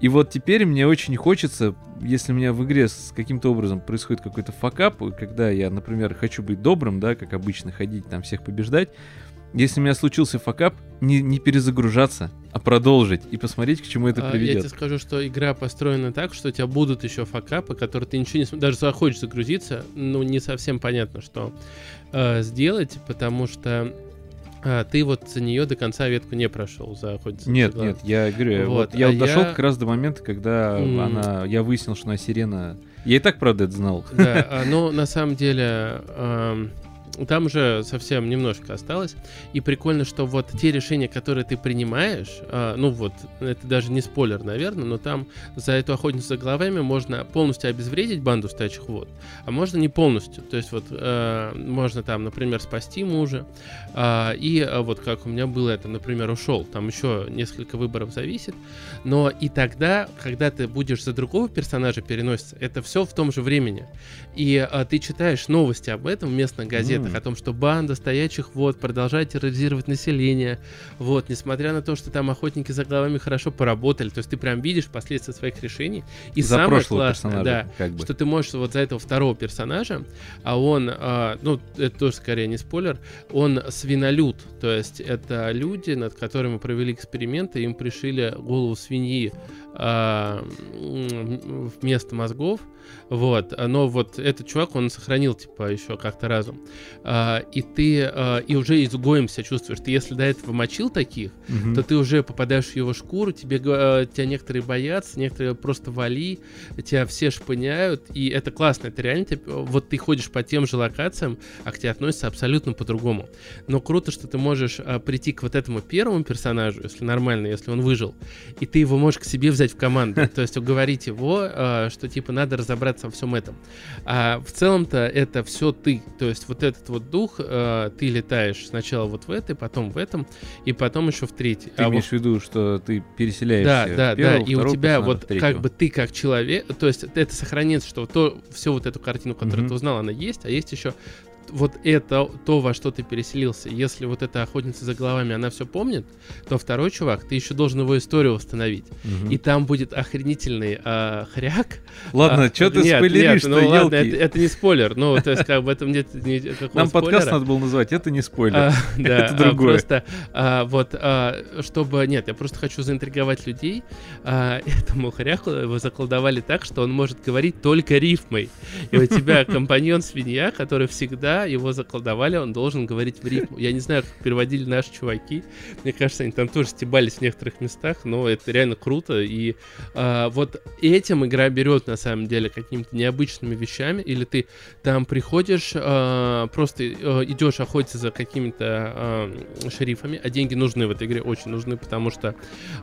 И вот теперь мне очень хочется, если у меня в игре с каким-то образом происходит какой-то факап, когда я, например, хочу быть добрым, да, как обычно, ходить там всех побеждать, если у меня случился факап, не, не перезагружаться, а продолжить и посмотреть, к чему это А, приведет. Я тебе скажу, что игра построена так, что у тебя будут еще факапы, которые ты ничего не см- Даже захочешь загрузиться, ну, не совсем понятно, что э, сделать, потому что а, ты вот за нее до конца ветку не прошел за за Нет, нет, я говорю, Вот, вот, я а дошел я- как раз до момента, когда М. она, я выяснил, что она сирена. Я и так, правда, это знал. Да, *laughs* а, но на самом деле ам, там уже совсем немножко осталось. И прикольно, что вот те решения, которые ты принимаешь, а, ну вот, это даже не спойлер, наверное, но там за эту охотницу за головами можно полностью обезвредить банду стоячих вод, а можно не полностью. То есть вот э, можно там, например, спасти мужа, а, и а, вот как у меня было это, например, ушел. Там еще несколько выборов зависит. Но и тогда, когда ты будешь за другого персонажа переноситься, это все в том же времени. И а, ты читаешь новости об этом в местных газетах, М. о том, что банда стоячих вод продолжает терроризировать население. Вот, несмотря на то, что там охотники за головами хорошо поработали. То есть ты прям видишь последствия своих решений. И За самое классное, да, как бы. что ты можешь вот за этого второго персонажа, а он, а, ну, это тоже скорее не спойлер, он свинолюд, то есть это люди, над которыми провели эксперименты, им пришили голову свиньи а, вместо мозгов, вот, но вот этот чувак, он сохранил, типа, еще как-то разум, А, и ты, а, и уже изгоем себя чувствуешь, ты если до этого мочил таких, Мгм. то ты уже попадаешь в его шкуру, тебе э, тебя некоторые боятся, некоторые просто вали, тебя все шпыняют, и это классно, это реально, тебе- вот ты ходишь по тем же локациям, а к тебе относятся абсолютно по-другому. Но круто, что ты можешь а, прийти к вот этому первому персонажу, если нормально, если он выжил, и ты его можешь к себе взять в команду, *laughs* то есть уговорить его, а, что типа надо разобраться во всем этом. А в целом-то это все ты, то есть вот этот вот дух, а, ты летаешь сначала вот в этой, потом в этом, и потом еще в третий. Ты А имеешь в виду, что ты переселяешься да, да, первого, да. И у тебя вот третьего. как бы ты как человек, то есть это сохранится, что то, всю вот эту картину, которую Мгм. ты узнал, она есть, а есть еще вот это, то, во что ты переселился. Если вот эта охотница за головами, она все помнит, то второй чувак, ты еще должен его историю восстановить. Мгм. И там будет охренительный а, хряк. Ладно, А, что ты нет, спойлеришь, нет, ну ладно, елки? это, это не спойлер. Ну, то есть, как бы этом нет никакого Нам подкаст спойлера. надо было назвать, это не спойлер. А, *laughs* да, Это а, другое. Просто а, вот, а, чтобы... Нет, я просто хочу заинтриговать людей. А, *laughs* этому хряху его заколдовали так, что он может говорить только рифмой. И у тебя *laughs* компаньон свинья, который всегда его заколдовали, он должен говорить в рифму. Я не знаю, как переводили наши чуваки. Мне кажется, они там тоже стебались в некоторых местах, но это реально круто. И а, вот этим игра берет, на самом деле, какими-то необычными вещами. Или ты там приходишь, а, просто э, идешь охотиться за какими-то а, шерифами, а деньги нужны в этой игре, очень нужны, потому что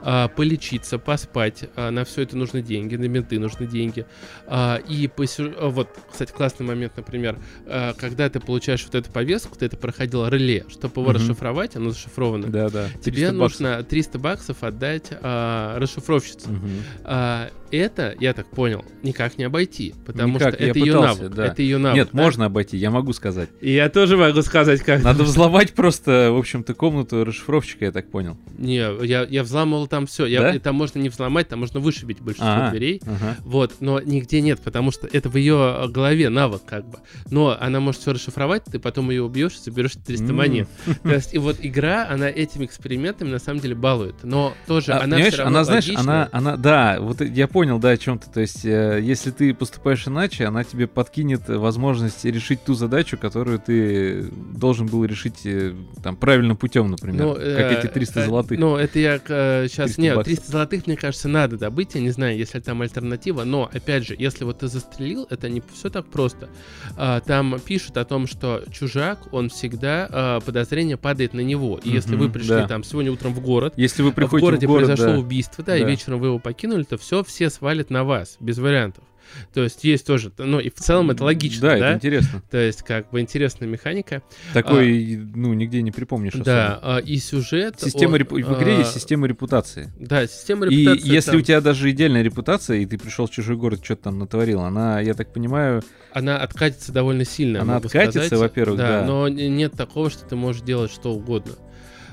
а, полечиться, поспать, а, на все это нужны деньги, на менты нужны деньги. А, и по а, вот, кстати, классный момент, например, а, когда ты получаешь вот эту повестку, ты это проходил реле, чтобы его Мгм. расшифровать, оно зашифровано. Да, да. Тебе 300 баксов. нужно 300 баксов отдать а, расшифровщице. Мгм. А, это, я так понял, никак не обойти, потому Никак, что это ее пытался, навык. да. Это ее навык. Нет, да? можно обойти, я могу сказать. И я тоже могу сказать, как. Надо взломать просто, в общем-то, комнату расшифровщика, я так понял. Не, я, я взламывал там все. Я, Да? Там можно не взломать, там можно вышибить большинство Ага, дверей. ага. Вот, но нигде нет, потому что это в ее голове навык, как бы. Но она может все расшифровать, ты потом ее убьешь и заберешь 300 М. монет. *laughs* То есть, и вот игра, она этими экспериментами на самом деле балует. Но тоже А, она всё равно она, знаешь, она, она, да, вот я понял, да, о чем ты. То есть, э, если ты поступаешь иначе, она тебе подкинет возможность решить ту задачу, которую ты должен был решить э, там правильным путем, например, Ну, как э, эти 300 э, золотых. Ну, это я сейчас... 300 Нет, баксов. 300 золотых, мне кажется, надо добыть. Я не знаю, если там альтернатива. Но, опять же, если вот ты застрелил, это не все так просто. А, Там пишут о том, что чужак, он всегда... а, Подозрение падает на него. И если вы пришли да. там сегодня утром в город, если вы а в приходите городе в город, произошло да, убийство, да, и Да. вечером вы его покинули, то все, все свалят на вас, без вариантов. То есть есть тоже, ну и в целом это логично, Да, да? это интересно. То есть как бы интересная механика. Такой, ну, нигде не припомнишь особо. Да, а, и сюжет... Система он, репу- В игре а, есть система репутации. Да, система И репутации. если там- у тебя даже идеальная репутация, и ты пришел в чужой город, что-то там натворил, она, я так понимаю, Она откатится довольно сильно. Она откатится, во-первых, да. Но н- нет такого, что ты можешь делать что угодно.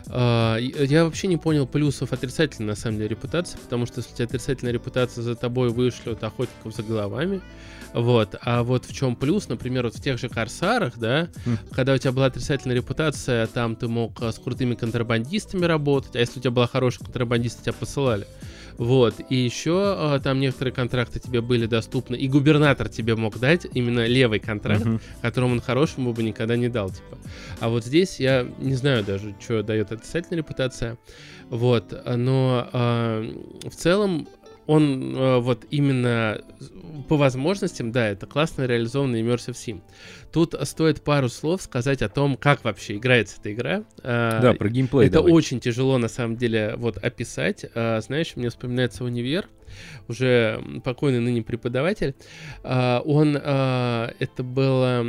А, я вообще не понял плюсов отрицательной, на самом деле, репутации, потому что если у тебя отрицательная репутация, за тобой вышлют охотников за головами. Вот. А вот в чем плюс, например, вот в тех же Корсарах, да, mm. когда у тебя была отрицательная репутация, там ты мог с крутыми контрабандистами работать, а если у тебя была хорошая контрабандиста, тебя посылали. Вот. И еще а, там некоторые контракты тебе были доступны, и губернатор тебе мог дать именно левый контракт, uh-huh. которому он хорошему бы никогда не дал, типа. А вот здесь я не знаю даже, что дает отрицательная репутация. Вот. Но э, в целом он э, вот именно по возможностям, да, это классно реализованный Immersive Sim. Тут стоит пару слов сказать о том, как вообще играется эта игра. Э, да, про геймплей Это давай. очень тяжело, на самом деле, вот описать. Э, знаешь, мне вспоминается универ, уже покойный ныне преподаватель. Э, он, э, это была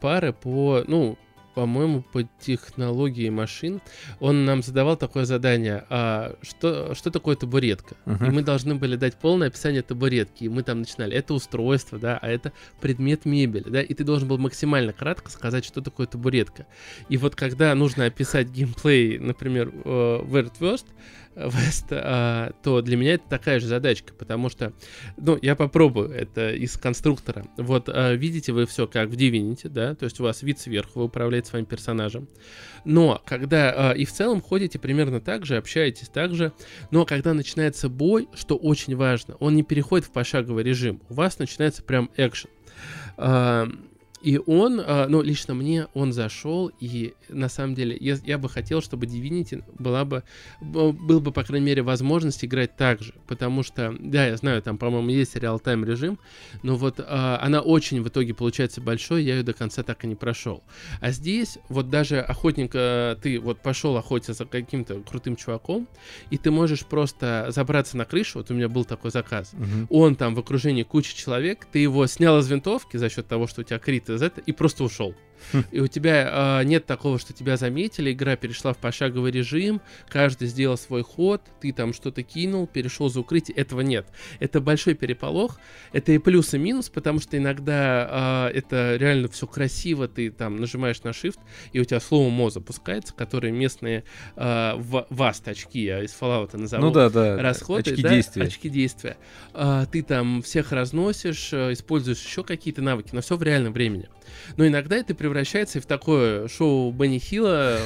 пара по, ну, по-моему, по технологии машин, он нам задавал такое задание, а, что, что такое табуретка? Uh-huh. И мы должны были дать полное описание табуретки. И мы там начинали, это устройство, да, а это предмет мебели, да, и ты должен был максимально кратко сказать, что такое табуретка. И вот когда нужно описать геймплей, например, э, в West, а, то для меня это такая же задачка, потому что, ну, я попробую это из конструктора. Вот а, видите вы все как в Divinity, да, то есть у вас вид сверху, вы управляете своим персонажем. Но когда а, и в целом ходите примерно так же, общаетесь так же, но когда начинается бой, что очень важно, он не переходит в пошаговый режим, у вас начинается прям экшен. И он, а, ну, лично мне он зашел, и на самом деле я, я бы хотел, чтобы Divinity была бы, был бы, по крайней мере, возможность играть так же, потому что, да, я знаю, там, по-моему, есть реал-тайм режим, но вот а, она очень в итоге получается большой, я ее до конца так и не прошел. А здесь, вот даже охотник, а, ты вот пошел охотиться за каким-то крутым чуваком, и ты можешь просто забраться на крышу, вот у меня был такой заказ, угу. он там в окружении кучи человек, ты его снял из винтовки за счет того, что у тебя крит из этого и просто ушел. Хм. *laughs* И у тебя э, нет такого, что тебя заметили, игра перешла в пошаговый режим, каждый сделал свой ход, ты там что-то кинул, перешел за укрытие. Этого нет. Это большой переполох. Это и плюс, и минус, потому что иногда э, это реально все красиво, ты там нажимаешь на Shift, и у тебя слово мо запускается, которые местные э, в, васт очки, я из Fallout назову. Ну да, да. Расходы, очки да, действия. Очки действия. Э, ты там всех разносишь, используешь еще какие-то навыки, но все в реальном времени. Но иногда это превращается в такое шоу Бенни Хилла,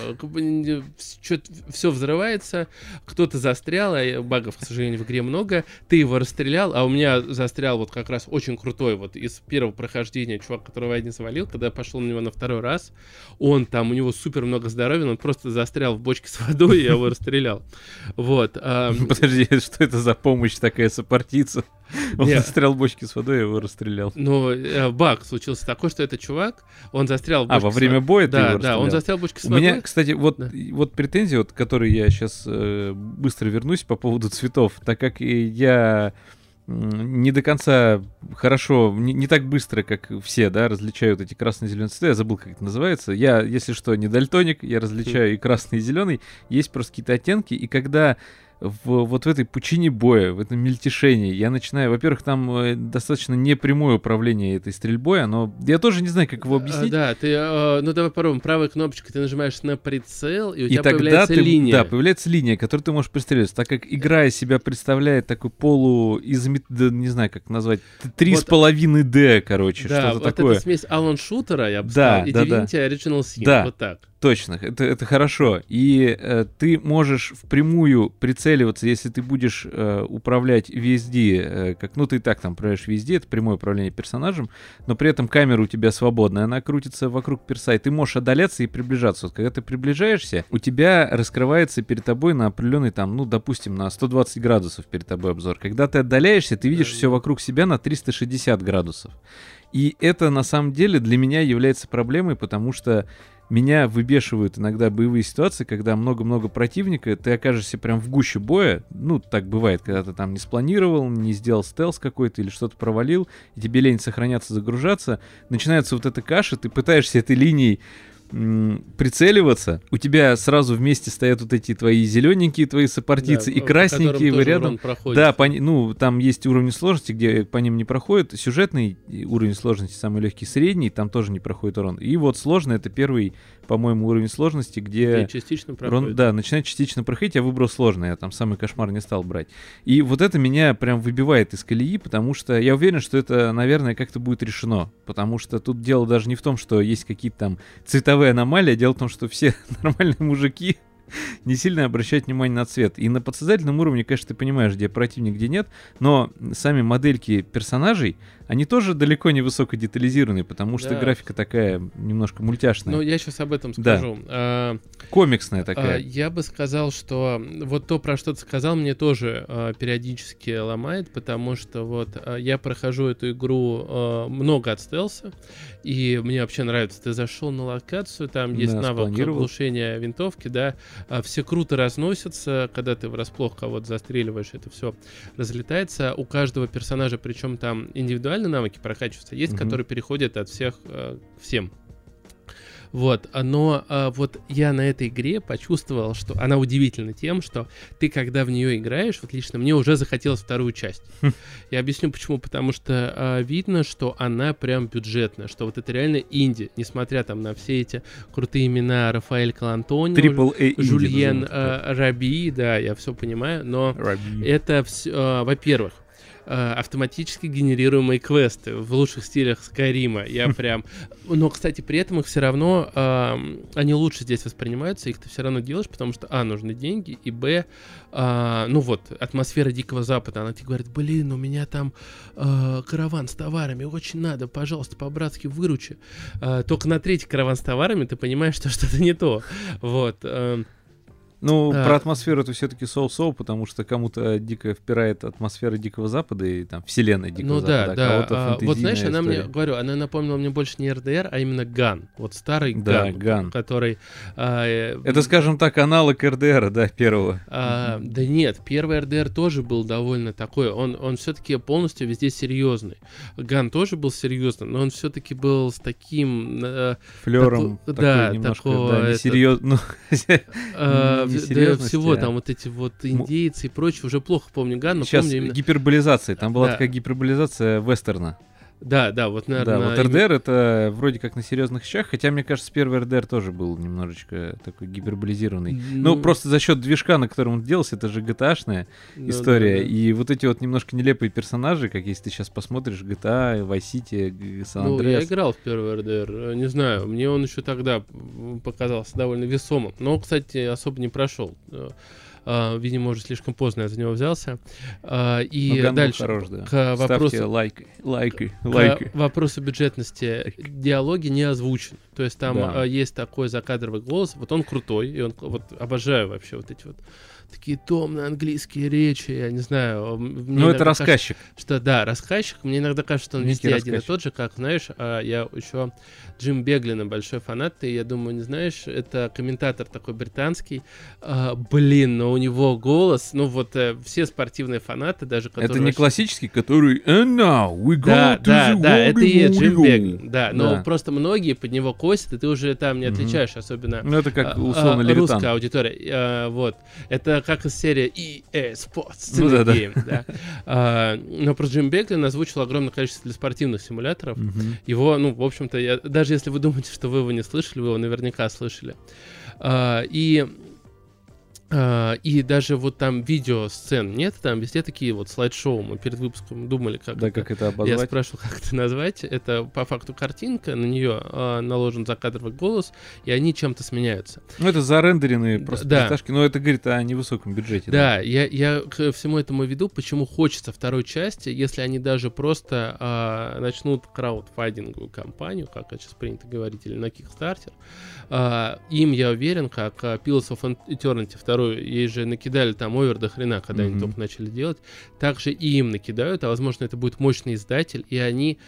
все взрывается, кто-то застрял, а багов, к сожалению, в игре много, ты его расстрелял, а у меня застрял вот как раз очень крутой вот из первого прохождения чувак, которого я не завалил, когда я пошел на него на второй раз, он там, у него супер много здоровья, он просто застрял в бочке с водой, и я его расстрелял. Вот. *laughs* Подожди, что это за помощь такая сопартийца? Он застрял в бочке с водой, и его расстрелял. Ну, э, баг случился такой, что этот чувак, он застрял А, во время боя да, ты его Да, он застрял в бочке с водой. У меня, кстати, вот, да. вот претензии, вот, которые я сейчас э, быстро вернусь по поводу цветов, так как я не до конца хорошо, не, не так быстро, как все, да, различают эти красные и зеленые цвета. Я забыл, как это называется. Я, если что, не дальтоник, я различаю и красный, и зеленый. Есть просто какие-то оттенки, и когда в, вот в этой пучине боя, в этом мельтешении. Я начинаю, во-первых, там э, достаточно непрямое управление этой стрельбой, но я тоже не знаю, как его объяснить. А, да, ты, э, ну давай попробуем. Правой кнопочкой ты нажимаешь на прицел, и у и тебя тогда появляется ты, линия. Да, появляется линия, которую ты можешь пристреливать. Так как игра из себя представляет такой полу из да, не знаю, как назвать, три с половиной D, короче, да, что-то вот такое. это смесь Алан Шутера, я бы да, сказал, и да, Divinity да. Original Sin, да. вот так. Точно, это, это хорошо. И э, ты можешь впрямую прицеливаться, если ты будешь э, управлять VSD, э, как, ну, ты и так там управляешь VSD, это прямое управление персонажем, но при этом камера у тебя свободная, она крутится вокруг перса, и ты можешь отдаляться и приближаться. Вот когда ты приближаешься, у тебя раскрывается перед тобой на определенный там, ну, допустим, на 120 градусов перед тобой обзор. Когда ты отдаляешься, ты видишь все вокруг себя на 360 градусов. И это на самом деле для меня является проблемой, потому что меня выбешивают иногда боевые ситуации, когда много-много противника, ты окажешься прям в гуще боя. Ну, так бывает, когда ты там не спланировал, не сделал стелс какой-то или что-то провалил, и тебе лень сохраняться, загружаться. Начинается вот эта каша, ты пытаешься этой линией прицеливаться, у тебя сразу вместе стоят вот эти твои зелененькие твои сопартийцы Да, и красненькие вы рядом. урон. Да, по, ну, там есть уровни сложности, где по ним не проходит. Сюжетный уровень сложности самый легкий, средний, там тоже не проходит урон. И вот сложный это первый, по-моему, уровень сложности, где Где частично урон, проходит. да, начинает частично проходить, я выбрал сложный, я там самый кошмар не стал брать. И вот это меня прям выбивает из колеи, потому что я уверен, что это, наверное, как-то будет решено. Потому что тут дело даже не в том, что есть какие-то там цветовые аномалии, а дело в том, что все *laughs* нормальные мужики не сильно обращают внимание на цвет. И на подсознательном уровне, конечно, ты понимаешь, где противник, где нет, но сами модельки персонажей, они тоже далеко не высоко детализированы, потому что Да. графика такая немножко мультяшная, Ну, я сейчас об этом Да. скажу. А, комиксная а, такая. я бы сказал, что вот то, про что ты сказал, мне тоже а, периодически ломает, потому что вот а, я прохожу эту игру а, много от стелса, и мне вообще нравится. Ты зашел на локацию, там есть Да, навык спланировал. глушения винтовки, да, а, все круто разносятся, когда ты врасплох кого-то застреливаешь, это все разлетается. У каждого персонажа, причем там индивидуально навыки прокачиваются, есть, Мгм. которые переходят от всех э, к всем. Вот, а, но а, вот я на этой игре почувствовал, что она удивительна тем, что ты, когда в нее играешь, вот лично мне уже захотелось вторую часть. Хм. Я объясню почему. Потому что а, видно, что она прям бюджетная, что вот это реально инди, несмотря там на все эти крутые имена Рафаэль инди Жульен э, Раби, да, я все понимаю, но Раби. это все, во-первых, э, автоматически генерируемые квесты в лучших стилях Скайрима. Я прям... Но, кстати, при этом их все равно... эм, они лучше здесь воспринимаются, их ты все равно делаешь, потому что, а, нужны деньги, и, б, а, ну вот, атмосфера Дикого Запада, она тебе говорит, блин, у меня там э, караван с товарами, очень надо, пожалуйста, по-братски выручи. Э, только на третий караван с товарами ты понимаешь, что что-то не то. Вот. эм, Ну, А. про атмосферу это все-таки so-so, потому что кому-то дико впирает атмосфера Дикого Запада и там вселенная Дикого Ну да, Запада, а да. кого-то а, вот знаешь, фэнтезийная она мне, история. говорю, она напомнила мне больше не РДР, а именно Gun. Вот старый Да, Gun, Gun. который... а, э, Это, скажем так, аналог РДР, да, первого. а, да нет, первый РДР тоже был довольно такой. Он, он все-таки полностью везде серьезный. Ган тоже был серьезный, но он все-таки был с таким... э, Флером Таку- такой да, немножко, такого, да, это- несерьезно. *laughs* да, всего а- там вот эти вот индейцы и прочее. Уже плохо помню Ган, но Сейчас помню именно... гиперболизация, там была Да. такая гиперболизация вестерна. Да, да, вот, наверное... Да, вот РДР это вроде как на серьезных щах, хотя, мне кажется, первый РДР тоже был немножечко такой гиперболизированный. Ну, просто за счет движка, на котором он делался, это же GTA-шная история. И вот эти вот немножко нелепые персонажи, как если ты сейчас посмотришь GTA, Vice City, San Ну, я Andreas. играл в первый РДР, э, не знаю, мне он еще тогда показался довольно весомым, но, кстати, особо не прошел. Э, Видимо, уже слишком поздно я за него взялся. Ну, И был дальше, хорош, да. к Ставьте вопросу, лайки, лайки, к вопросу бюджетности, диалоги не озвучены. То есть там Да. а, есть такой закадровый голос, вот он крутой, и он вот обожаю вообще вот эти вот такие томные английские речи, я не знаю. Ну, это кажется, рассказчик. что да, рассказчик, мне иногда кажется, что он Некий везде один и рассказчик. тот же, как, знаешь, а, я еще Джим Беглина большой фанат, ты, я думаю, не знаешь, это комментатор такой британский, А, блин, но у него голос, ну вот э, все спортивные фанаты, даже которые... Это не классический, который And now we go Да, to да, the да, это и есть Джим. Беглин, да, но Да. просто многие под него косят, и ты уже там не отличаешь, особенно Ну, это как а, условно а, Левитан. русская аудитория. А, вот. Это как из серии EA Sports Ну да, да. Game, да. А, но про Джим Беглин озвучил огромное количество для спортивных симуляторов. Мгм. Его, ну, в общем-то, я, даже если вы думаете, что вы его не слышали, вы его наверняка слышали. А, и и даже вот там видео сцен нет, там везде такие вот слайд-шоу. Мы перед выпуском думали, как Да, это как это я обозвать? спрашивал, *laughs* как это назвать. Это по факту картинка, на нее наложен закадровый голос, и они чем-то сменяются. Ну, это зарендеренные просто да. перетажки, но это говорит о невысоком бюджете. Да, я, я к всему этому веду, почему хочется второй части, если они даже просто а, начнут краудфандинговую кампанию, как это сейчас принято говорить, или на Kickstarter. А, им, я уверен, как а, Pillars of Eternity второй вторую, ей же накидали там овер до хрена, когда они Мгм. только начали делать. Также и им накидают, а возможно это будет мощный издатель, и они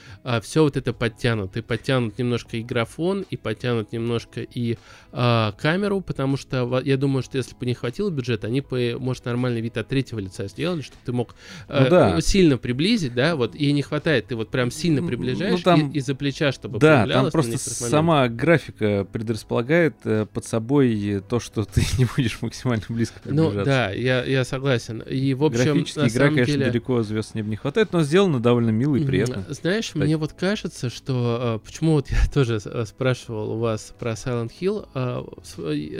все вот это подтянут. И подтянут немножко и графон, и подтянут немножко и а, камеру, потому что я думаю, что если бы не хватило бюджета, они бы, может, нормальный вид от третьего лица сделали, чтобы ты мог э, Ну да. сильно приблизить, да, вот, и не хватает, ты вот прям сильно Ну, приближаешь там- и- из-за плеча, чтобы Да, там просто сама графика предрасполагает э, под собой то, что ты *laughs* не будешь максимально близко Ну приближаться. да, я, я согласен. И в общем, Графически на игра, самом конечно, деле, далеко звезд неба не хватает, но сделано довольно мило и приятно. Знаешь, кстати. мне вот кажется, что э, почему вот я *laughs* тоже э, спрашивал у вас про Silent Hill, э,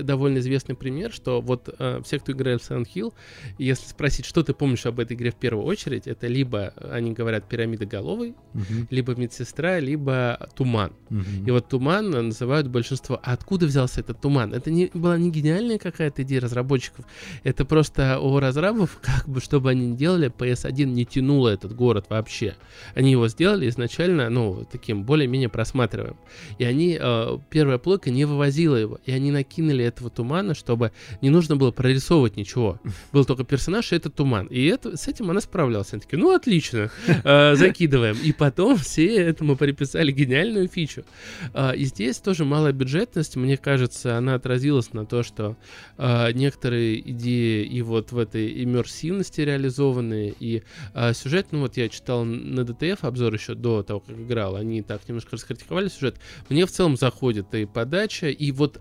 довольно известный пример, что вот э, все, кто играет в Silent Hill, если спросить, что ты помнишь об этой игре в первую очередь, это либо они говорят пирамида головой, Мгм, либо медсестра, либо туман. мгм. И вот туман называют большинство. А откуда взялся этот туман? Это не была не гениальная какая-то идея разработчиков. Это просто у разрабов, как бы, чтобы они делали, PS1 не тянуло этот город вообще. Они его сделали изначально, ну, таким более-менее просматриваем. И они, э, первая плойка не вывозила его. И они накинули этого тумана, чтобы не нужно было прорисовывать ничего. Был только персонаж, и это туман. И это, с этим она справлялась. Они такие, ну, отлично, э, закидываем. И потом все этому приписали гениальную фичу. А, И здесь тоже малая бюджетность, мне кажется, она отразилась на то, что а, некоторые идеи и вот в этой иммерсивности реализованы, и а, сюжет, ну вот я читал на DTF обзор еще до того, как играл, они так немножко раскритиковали сюжет, мне в целом заходит и подача, и вот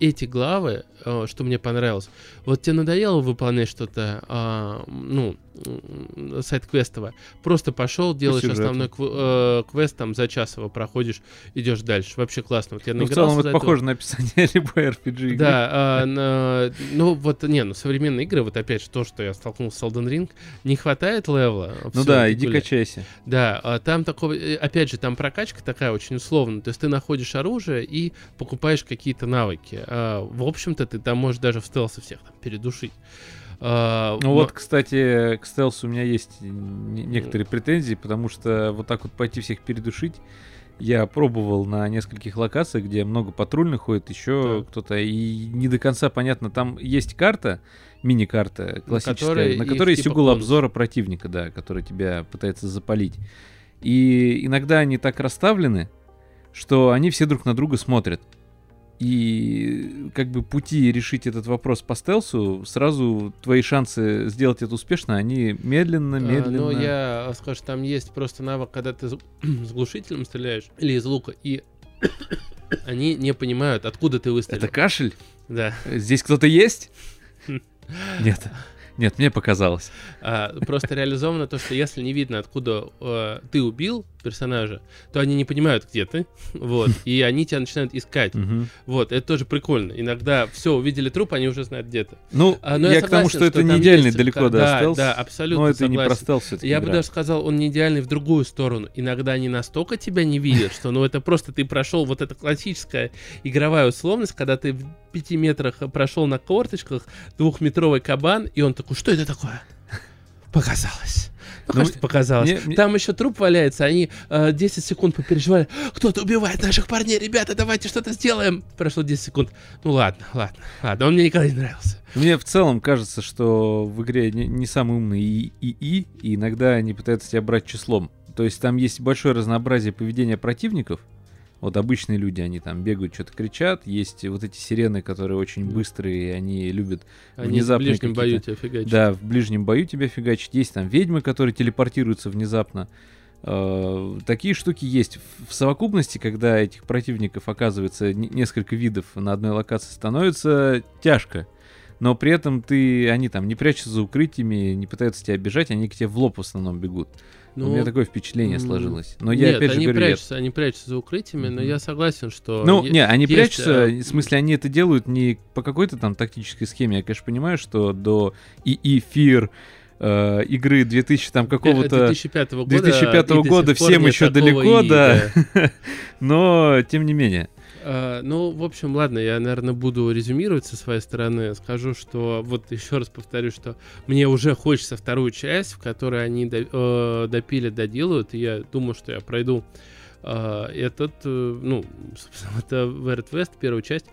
эти главы, а, что мне понравилось, вот тебе надоело выполнять что-то, а, ну, м, сайт-квестово, просто пошел, делаешь сюжету. основной э, квест, там за час его проходишь, идешь дальше. Вообще классно. Вот я Ну, в целом это похоже на описание *laughs* любой RPG игры. Да, а, на- ну вот, не, ну современные игры, вот опять же то, что я столкнулся с Elden Ring, не хватает левела. Ну да, иди гуляй. качайся. Да, а там такого, э, опять же, там прокачка такая очень условная. То есть ты находишь оружие и покупаешь какие-то навыки. А, в общем-то, ты там можешь даже в стелсе всех там передушить. А, Ну но- вот, кстати, к стелсу у меня есть не- некоторые претензии, потому что вот так вот пойти всех передушить, я пробовал на нескольких локациях, где много патрульных ходит, еще Так. кто-то, и не до конца понятно, там есть карта, мини-карта классическая, которой на которой есть типа угол бонус. обзора противника, да, который тебя пытается запалить. И иногда они так расставлены, что они все друг на друга смотрят. И как бы пути решить этот вопрос по стелсу, сразу твои шансы сделать это успешно, они медленно, А, медленно. Но я скажу, там есть просто навык, когда ты *clears throat* с глушителем стреляешь или из лука, и *clears throat* они не понимают, откуда ты выстрелил. Это кашель? Да. Здесь кто-то есть? *laughs* Нет. Нет, мне показалось. А, просто реализовано то, что если не видно, откуда э, ты убил персонажа, то они не понимают, где ты, вот, *laughs* и они тебя начинают искать. Вот, это тоже прикольно. Иногда все, увидели труп, они уже знают, где ты. Ну, А, я, к тому, что это не идеальный есть- далеко, да, стелс. да, абсолютно Но это не про стелс Я бы даже сказал, он не идеальный в другую сторону. Иногда они настолько тебя не видят, что ну это просто ты прошел вот эта классическая игровая условность, когда ты пяти метрах прошел на корточках двухметровый кабан, и он такой, что это такое? Показалось. Ну, Ну, конечно, показалось. мне- мне- Там еще труп валяется, они э, 10 секунд попереживали. Кто-то убивает наших парней, ребята, давайте что-то сделаем. Прошло 10 секунд. Ну ладно, ладно, ладно, он мне никогда не нравился. Мне в целом кажется, что в игре не, не самый умный и, и, и иногда они пытаются тебя брать числом. То есть там есть большое разнообразие поведения противников. Вот обычные люди, они там бегают, что-то кричат. Есть вот эти сирены, которые очень быстрые, и они любят Они в Внезапные ближнем бою тебя фигачат. Да, в ближнем бою тебя фигачить. Есть там ведьмы, которые телепортируются внезапно. Э, Такие штуки есть. В- В совокупности, когда этих противников оказывается не- несколько видов на одной локации, становится тяжко. Но при этом ты, они там не прячутся за укрытиями, не пытаются тебя обижать, они к тебе в лоб в основном бегут. У Ну, меня такое впечатление сложилось. Но я Нет, опять же они говорю, я- прячутся, они прячутся за укрытиями, но я согласен, что... Ну, е- не, они есть, прячутся, э, в смысле, они это делают не по какой-то там тактической схеме. Я, конечно, понимаю, что до ИИ Фир э, игры 2000 там какого-то 2005 года, 2005 и до года всем еще далеко, ИИ, да. *laughs* но тем не менее. А, ну, в общем, ладно, я, наверное, буду резюмировать со своей стороны. Скажу, что вот еще раз повторю, что мне уже хочется вторую часть, в которой они до- э, допилят, доделают. И я думаю, что я пройду э, этот, э, ну, *laughs* собственно, это Weird West, первая часть,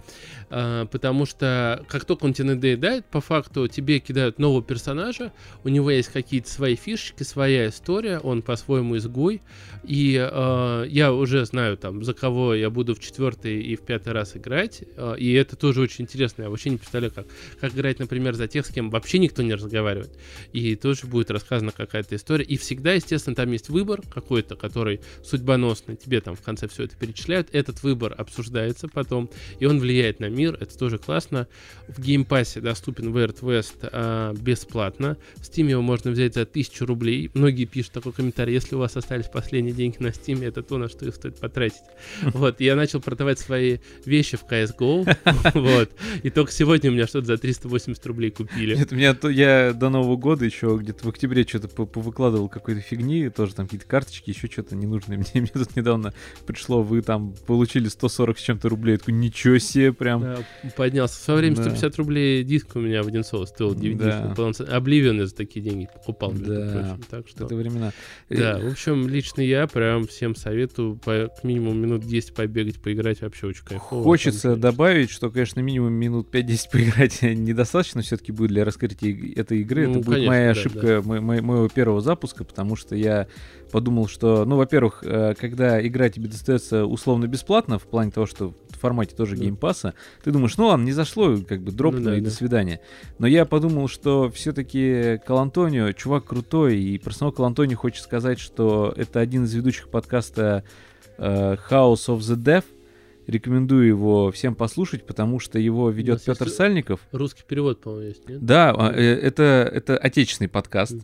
э, потому что как только он тебе надоедает, по факту тебе кидают нового персонажа, у него есть какие-то свои фишечки, своя история, он по-своему изгой, и э, я уже знаю там, за кого я буду в четвертый и в пятый раз играть, и это тоже очень интересно, я вообще не представляю, как, как играть, например, за тех, с кем вообще никто не разговаривает, и тоже будет рассказана какая-то история, и всегда, естественно, там есть выбор какой-то, который судьбоносный, тебе там в конце все это перечисляют, этот выбор обсуждается потом, и он влияет на мир, это тоже классно. В Game Pass е доступен Weird West а, бесплатно, в Steam его можно взять за 1000 рублей, многие пишут такой комментарий, если у вас остались последние деньги на Steam, это то, на что их стоит потратить. *laughs* Вот, я начал продавать свои вещи в CSGO, *laughs* вот, и только сегодня у меня что-то за 380 рублей купили. Нет, у меня то, я до Нового года еще где-то в октябре что-то повыкладывал какой-то фигни, тоже там какие-то карточки, еще что-то ненужное мне. *laughs* Мне тут недавно пришло, вы там получили 140 с чем-то рублей. Я такой, ничего себе, прям. Да, поднялся. В свое время да. 150 рублей диск у меня в Одинцово стоил DVD. Да. Обливион за такие деньги покупал. Да, так что... это времена. Да, в общем, лично я прям всем советую по, к минимум минут 10 побегать, поиграть вообще очень кайфово. Хочется добавить, что, конечно, минимум минут 5-10 поиграть *laughs* недостаточно все-таки будет для раскрытия этой игры. Ну, это будет конечно, моя да, ошибка да. Мо- мо- моего первого запуска, потому что я подумал, что, ну, во-первых, э, когда игра тебе достается условно бесплатно, в плане того, что в формате тоже да. Game Pass а, ты думаешь, ну ладно, не зашло, как бы дропну ну, да, и да. до свидания. Но я подумал, что все-таки Колантонио, чувак крутой, и про самого Колантонио хочет сказать, что это один из ведущих подкаста uh, House of the Deaf, Рекомендую его всем послушать, потому что его ведет Петр Сальников. Русский перевод, по-моему, есть, нет? Да, а, э, это, это отечественный подкаст,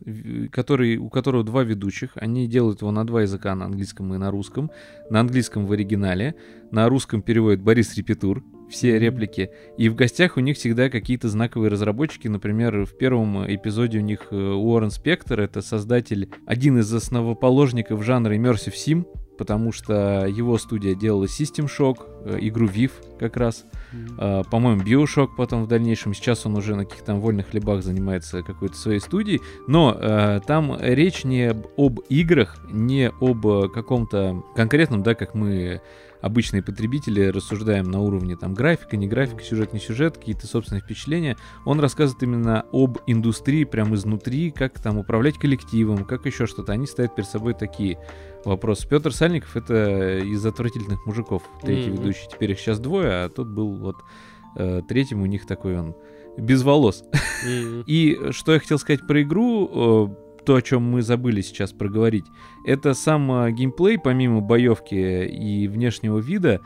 который, у которого два ведущих. Они делают его на два языка, на английском и на русском. На английском в оригинале, на русском переводит Борис Репетур все реплики. И в гостях у них всегда какие-то знаковые разработчики. Например, в первом эпизоде у них э, Уоррен Спектр, это создатель, один из основоположников жанра Immersive Sim, потому что его студия делала System Shock, э, игру Viv как раз, mm-hmm. э, по-моему, Bioshock потом в дальнейшем, сейчас он уже на каких-то там вольных хлебах занимается какой-то своей студией, но э, там речь не об играх, не об каком-то конкретном, да, как мы обычные потребители рассуждаем на уровне там графика, не графика, сюжет, не сюжет, какие-то собственные впечатления. Он рассказывает именно об индустрии прям изнутри, как там управлять коллективом, как еще что-то. Они ставят перед собой такие вопросы. Петр Сальников это из отвратительных мужиков, третий mm-hmm. ведущий. Теперь их сейчас двое, а тот был вот э, третьим у них такой он без волос. Mm-hmm. И что я хотел сказать про игру, э, то, о чем мы забыли сейчас проговорить, это сам а, геймплей, помимо боевки и внешнего вида,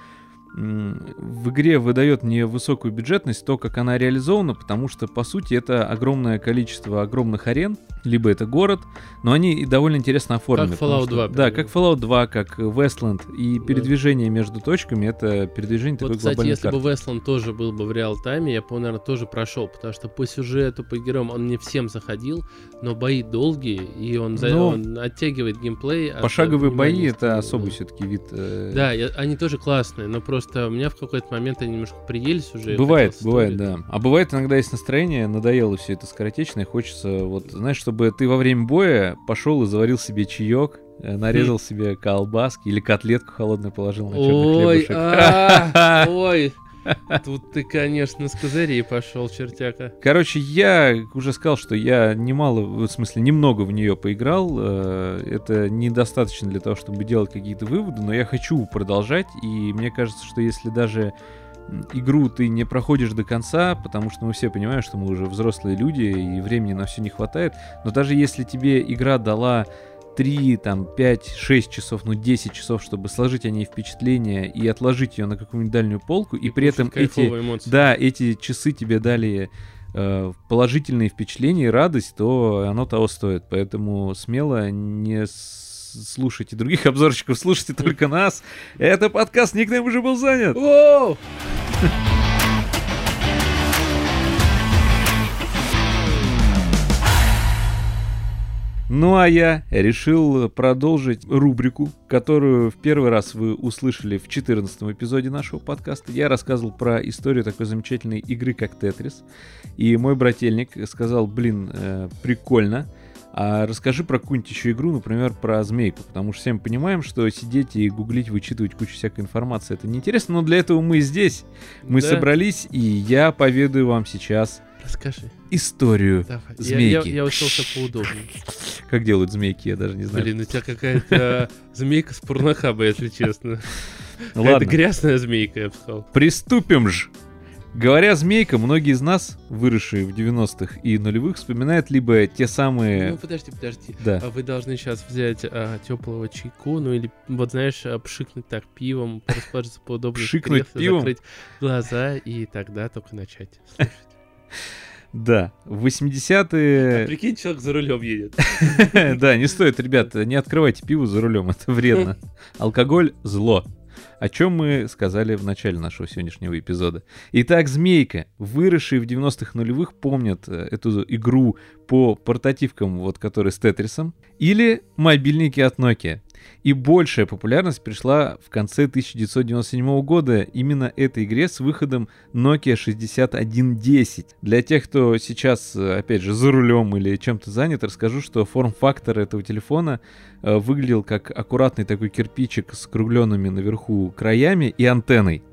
в игре выдает мне высокую бюджетность то, как она реализована, потому что, по сути, это огромное количество огромных арен, либо это город, но они и довольно интересно оформлены. Как Fallout 2. да, как Fallout 2, как Westland, и передвижение да. между точками, это передвижение вот, такой кстати, глобальной если карты. бы Westland тоже был бы в реал-тайме, я бы, наверное, тоже прошел, потому что по сюжету, по героям он не всем заходил, но бои долгие, и он, за... ну, он оттягивает геймплей. Пошаговые бои — это особый все-таки вид. Э... Да, я, они тоже классные, но просто Просто у меня в какой-то момент они немножко приелись уже. Бывает, бывает, да. А бывает иногда есть настроение, надоело все это скоротечно, и хочется, вот, знаешь, чтобы ты во время боя пошел и заварил себе чаек, э, нарезал хм. себе колбаски или котлетку холодную положил на черный ой, хлебушек. А, ой, *laughs* Тут ты, конечно, с козырей пошел, чертяка. Короче, я уже сказал, что я немало, в смысле, немного в нее поиграл. Э, это недостаточно для того, чтобы делать какие-то выводы, но я хочу продолжать, и мне кажется, что если даже игру ты не проходишь до конца, потому что мы все понимаем, что мы уже взрослые люди, и времени на все не хватает, но даже если тебе игра дала 3, там, 5, 6 часов, ну 10 часов, чтобы сложить о ней впечатление и отложить ее на какую-нибудь дальнюю полку, и, и при этом эти, эмоции. да, эти часы тебе дали э, положительные впечатления и радость, то оно того стоит. Поэтому смело не слушайте других *laughs* обзорщиков, слушайте только нас. Это подкаст «Никнейм уже был занят». Ну а я решил продолжить рубрику, которую в первый раз вы услышали в 14 эпизоде нашего подкаста. Я рассказывал про историю такой замечательной игры, как Тетрис. И мой брательник сказал, блин, э, прикольно. А расскажи про какую-нибудь еще игру, например, про змейку, потому что все мы понимаем, что сидеть и гуглить, вычитывать кучу всякой информации, это неинтересно, но для этого мы здесь. Мы Да. собрались, и я поведаю вам сейчас Расскажи. историю Давай. Я- змейки. Я, я уселся поудобнее. *laughs* Как делают змейки, я даже не знаю. Блин, у тебя какая-то *laughs* змейка с порнохаба, если честно. Это Ладно, грязная змейка, я бы сказал. приступим же. Говоря змейка, многие из нас, выросшие в 90-х и нулевых, вспоминают либо те самые... Ну, подожди, подожди. Да. А Вы должны сейчас взять теплого чайку, ну или, вот знаешь, а, пшикнуть так пивом, *laughs* расположиться поудобнее. Пшикнуть пивом? Закрыть глаза и тогда только начать слушать. Да, в А 80-е... прикинь, человек за рулем едет. *laughs* Да, не стоит, ребят, не открывайте пиво за рулем, это вредно. Алкоголь — зло. О чем мы сказали в начале нашего сегодняшнего эпизода. Итак, Змейка, выросшие в 90-х нулевых, помнят э, эту игру по портативкам, вот которые с Тетрисом, или мобильники от Nokia. И большая популярность пришла в конце 1997 года именно этой игре с выходом Nokia 6110. Для тех, кто сейчас, э, опять же, за рулем или чем-то занят, расскажу, что форм-фактор этого телефона э, выглядел как аккуратный такой кирпичик с кругленными наверху краями и антенной.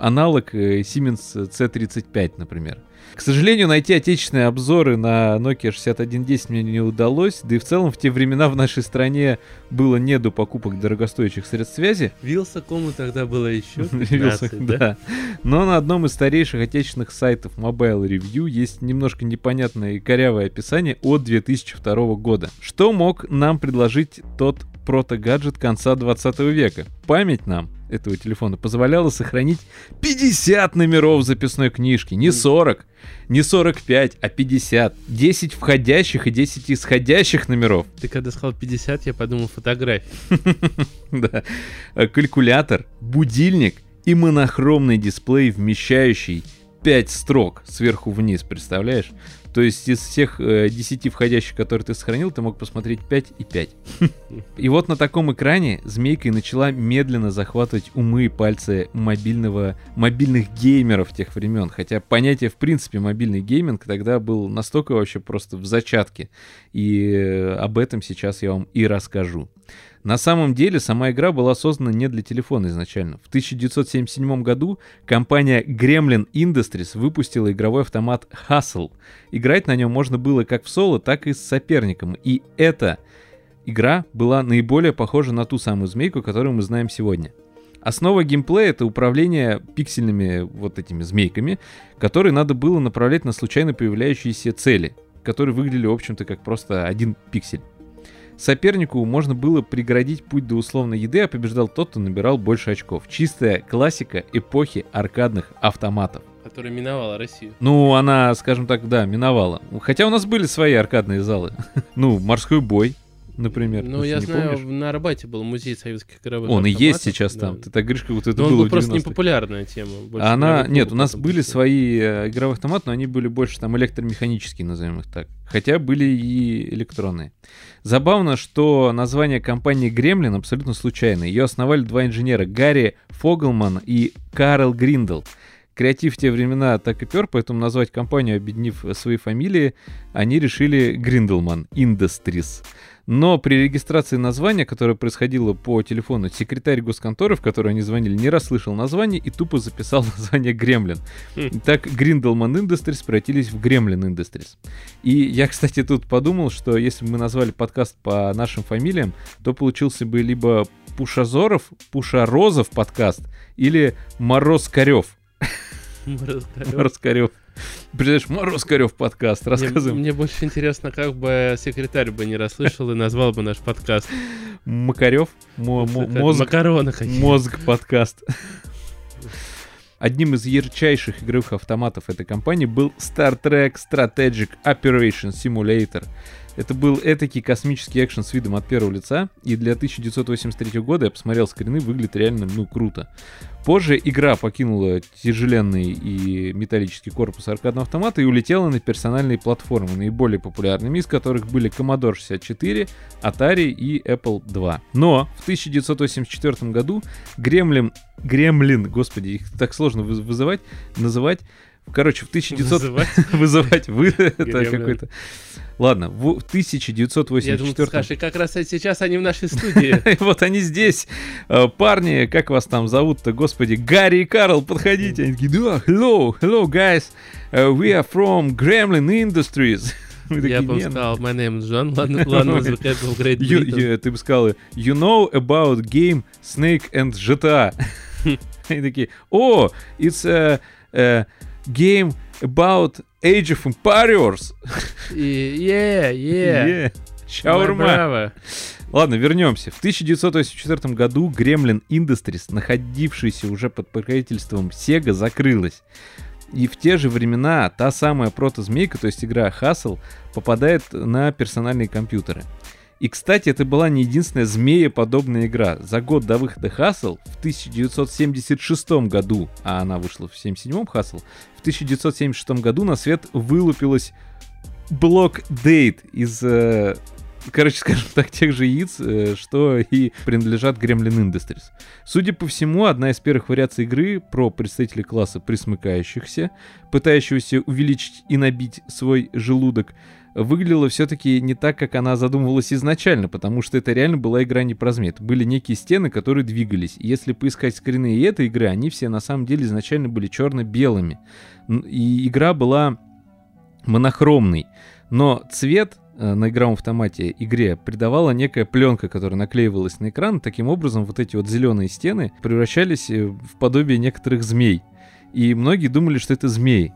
Аналог э, Siemens C35, например. К сожалению, найти отечественные обзоры на Nokia 6110 мне не удалось, да и в целом в те времена в нашей стране было не до покупок дорогостоящих средств связи. Вилсакому тогда было еще *laughs* Вилса, 15, да? да. Но на одном из старейших отечественных сайтов Mobile Review есть немножко непонятное и корявое описание от 2002 года. Что мог нам предложить тот прото-гаджет конца 20 века? Память нам этого телефона позволяла сохранить 50 номеров записной книжки, не 40, не 45, а 50. 10 входящих и 10 исходящих номеров. Ты когда сказал 50, я подумал фотографии. *laughs* Да. Э, Калькулятор, будильник и монохромный дисплей, вмещающий 5 строк сверху вниз, представляешь? То есть из всех э, 10 входящих, которые ты сохранил, ты мог посмотреть 5 и 5. *laughs* И вот на таком экране змейка начала медленно захватывать умы и пальцы мобильного, мобильных геймеров тех времен. Хотя понятие, в принципе, мобильный гейминг тогда был настолько вообще просто в зачатке. И э, об этом сейчас я вам и расскажу. На самом деле сама игра была создана не для телефона изначально. В 1977 году компания Gremlin Industries выпустила игровой автомат Hustle. Играть на нем можно было как в соло, так и с соперником. И эта игра была наиболее похожа на ту самую змейку, которую мы знаем сегодня. Основа геймплея — это управление пиксельными вот этими змейками, которые надо было направлять на случайно появляющиеся цели, которые выглядели, в общем-то, как просто один пиксель. Сопернику можно было преградить путь до условной еды, а побеждал тот, кто набирал больше очков. Чистая классика эпохи аркадных автоматов. Которая миновала Россию. Ну, она, скажем так, да, миновала. Хотя у нас были свои аркадные залы. *laughs* Ну, морской бой, например. Ну, я знаю, помнишь? на Арбате был музей советских игровых Он и есть сейчас да. там. Ты так говоришь, как будто это Но он было был в просто 90-х. непопулярная тема. больше Она, нет, у нас были свои э, игровые автоматы, но они были больше там электромеханические, назовем их так. Хотя были и электронные. Забавно, что название компании Gremlin абсолютно случайно. Ее основали два инженера, Гарри Фогелман и Карл Гриндл. Креатив в те времена так и пер, поэтому назвать компанию, объединив свои фамилии, они решили Гриндлман Industries. Но при регистрации названия, которое происходило по телефону, секретарь госконторы, в которую они звонили, не расслышал название и тупо записал *laughs* название Гремлин. Хм. Так Гриндлман Industries превратились в Гремлин Industries. И я, кстати, тут подумал, что если бы мы назвали подкаст по нашим фамилиям, то получился бы либо Пушазоров, Пушарозов подкаст или Мороз Корев. Мороз Корев. Представляешь, Мороз Корев подкаст. Мне, Рассказываем. мне больше интересно, как бы секретарь бы не расслышал и назвал бы наш подкаст. Макарев. Мозг. Мозг подкаст. Одним из ярчайших игровых автоматов этой компании был Star Trek Strategic Operation Simulator. Это был этакий космический экшен с видом от первого лица, и для 1983 года, я посмотрел скрины, выглядит реально, ну, круто. Позже игра покинула тяжеленный и металлический корпус аркадного автомата и улетела на персональные платформы, наиболее популярными из которых были Commodore 64, Atari и Apple II. Но в 1984 году Гремлин, Гремлин, господи, их так сложно выз- вызывать, называть, Короче, в 1900... Вызывать? *laughs* Вызывать вы... *laughs* Это какой-то... Ладно, в в Я думаю, ты 1984... скажешь, и как раз сейчас они в нашей студии. *laughs* Вот они здесь. Э, Парни, как вас там зовут-то, господи, Гарри и Карл, подходите. Они такие, да, hello, hello, guys. Uh, we are from Gremlin Industries. Такие, Я бы «Не, сказал, my name is John. Ладно, ладно, звучит в Great You- ты бы сказал, you know about game Snake and GTA. Они такие, о, it's a, a game about Age of Empires. Yeah, yeah. Yeah. Шаурма. Ладно, вернемся. В 1984 году Gremlin Industries, находившаяся уже под покровительством Sega, закрылась. И в те же времена та самая прото-змейка, то есть игра Hustle, попадает на персональные компьютеры. И, кстати, это была не единственная змееподобная игра. За год до выхода Hustle в 1976 году, а она вышла в 1977 Hustle, в 1976 году на свет вылупилась Block Date из э, короче, *laughs* скажем так, тех же яиц, э, что и принадлежат Gremlin Industries. Судя по всему, одна из первых вариаций игры про представителей класса присмыкающихся, пытающегося увеличить и набить свой желудок, выглядела все-таки не так, как она задумывалась изначально, потому что это реально была игра не про змей. Были некие стены, которые двигались. Если поискать скрины этой игры, они все на самом деле изначально были черно-белыми. И игра была монохромной. Но цвет э, на игровом автомате игре придавала некая пленка, которая наклеивалась на экран. Таким образом, вот эти вот зеленые стены превращались э, в подобие некоторых змей. И многие думали, что это змеи.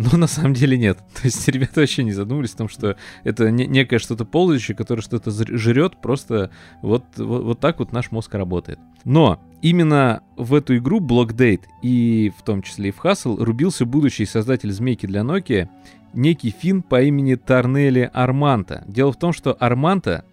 Но на самом деле нет. *laughs* То есть ребята вообще не задумывались о том, что это не- некое что-то ползающее, которое что-то жрет. Просто вот, вот, вот так вот наш мозг работает. Но именно в эту игру Block Date и в том числе и в Hustle рубился будущий создатель змейки для Nokia некий фин по имени Тарнели Арманта. Дело в том, что Арманта,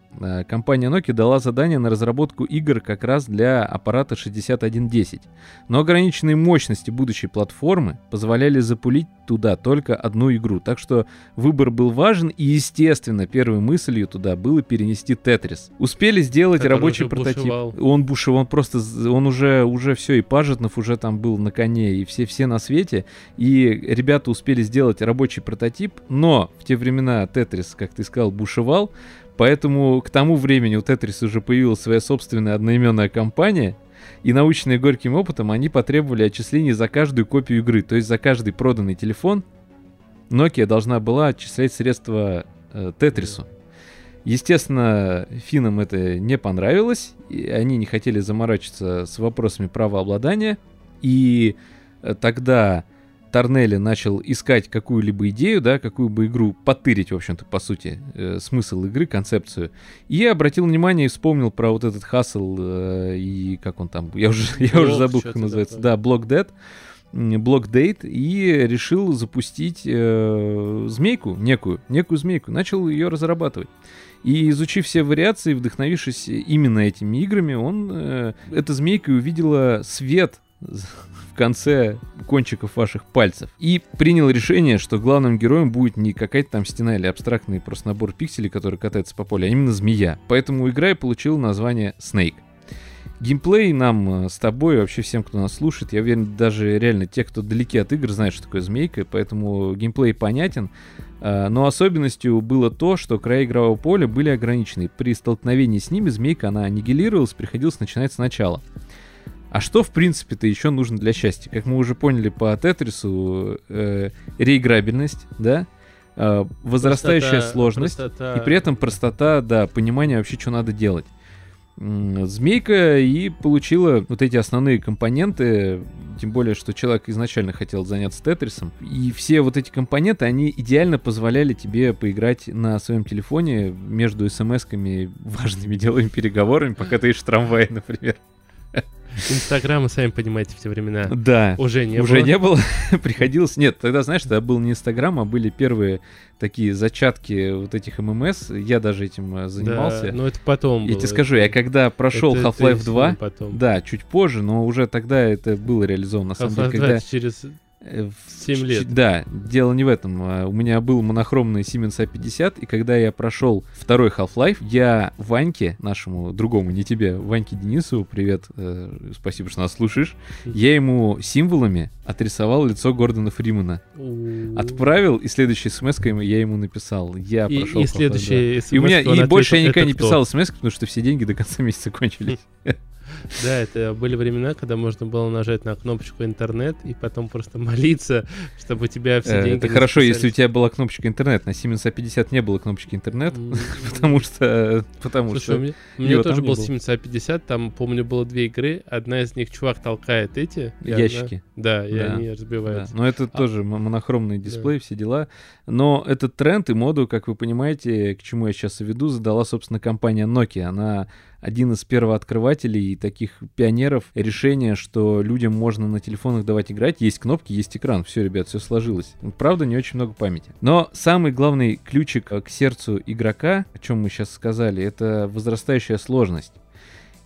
компания Nokia дала задание на разработку игр как раз для аппарата 6110. Но ограниченные мощности будущей платформы позволяли запулить туда только одну игру. Так что выбор был важен, и, естественно, первой мыслью туда было перенести Тетрис. Успели сделать Который рабочий прототип. бушевал. Он бушевал, он просто, он уже, уже все, и Пажетнов уже там был на коне, и все, все на свете. И ребята успели сделать рабочий прототип, но в те времена Тетрис, как ты сказал, бушевал, поэтому к тому времени у Тетрис уже появилась своя собственная одноименная компания, и научные горьким опытом они потребовали отчислений за каждую копию игры, то есть за каждый проданный телефон Nokia должна была отчислять средства э, Тетрису. Естественно, финнам это не понравилось, и они не хотели заморачиваться с вопросами правообладания, и э, тогда Торнелли начал искать какую-либо идею, да, какую бы игру потырить, в общем-то, по сути, э, смысл игры, концепцию. И обратил внимание и вспомнил про вот этот хасл э, и как он там, *laughs* я уже, я уже Блок забыл, как называется. такое. Да, Block Dead. Block Date и решил запустить э, змейку, некую, некую змейку. Начал ее разрабатывать. И изучив все вариации, вдохновившись именно этими играми, он э, эта змейка увидела свет в конце кончиков ваших пальцев. И принял решение, что главным героем будет не какая-то там стена или абстрактный просто набор пикселей, который катается по полю, а именно змея. Поэтому игра и получила название Snake. Геймплей нам э, с тобой, вообще всем, кто нас слушает, я уверен, даже реально те, кто далеки от игр, знают, что такое змейка, поэтому геймплей понятен. А, Но особенностью было то, что края игрового поля были ограничены. При столкновении с ними змейка, она аннигилировалась, приходилось начинать сначала. А что, в принципе-то, еще нужно для счастья? Как мы уже поняли по Тетрису, э, реиграбельность, да? Э, возрастающая Простота- сложность. простота. И при этом простота, да, понимание вообще, что надо делать. Змейка и получила вот эти основные компоненты, тем более, что человек изначально хотел заняться Тетрисом. И все вот эти компоненты, они идеально позволяли тебе поиграть на своем телефоне между смс-ками, *laughs* важными деловыми переговорами, пока ты ешь в трамвае, например. Инстаграма, сами понимаете, в те времена Да. уже не Уже было. не было, *laughs* приходилось... Нет, тогда, знаешь, тогда был не Инстаграм, а были первые такие зачатки вот этих ММС. Я даже этим э, занимался. Да, но это потом Я было. тебе скажу, я когда прошел Half-Life сильно 2, потом. да, чуть позже, но уже тогда это было реализовано. На самом деле, Half-Life 2 когда... через 7 лет. Да, дело не в этом. А, у меня был монохромный Siemens A50, и когда я прошел второй Half-Life, я Ваньке, нашему другому, не тебе, Ваньке Денисову, привет, э, спасибо, что нас слушаешь, я ему символами отрисовал лицо Гордона Фримана. Отправил, и следующей смс я ему написал. Я и, прошел и следующий И у меня и больше я никогда не писал смс, потому что все деньги до конца *laughs* месяца кончились. *laughs* *laughs* Да, это были времена, когда можно было нажать на кнопочку интернет и потом просто *laughs* молиться, чтобы у тебя все э, деньги... Это хорошо, если у тебя была кнопочка интернет. На Siemens A50 не было кнопочки интернет, *laughs* потому что... Потому что... у меня тоже был Siemens A50, там, помню, было две игры. Одна из них чувак толкает эти... Ящики. Да, и они разбиваются. Но это а тоже монохромный дисплей, все дела. Но этот тренд и моду, как вы понимаете, к чему я сейчас веду, задала, собственно, компания Nokia. Она один из первооткрывателей и таких пионеров решения, что людям можно на телефонах давать играть. Есть кнопки, есть экран. Все, ребят, все сложилось. Правда, не очень много памяти. Но самый главный ключик к сердцу игрока, о чем мы сейчас сказали, это возрастающая сложность.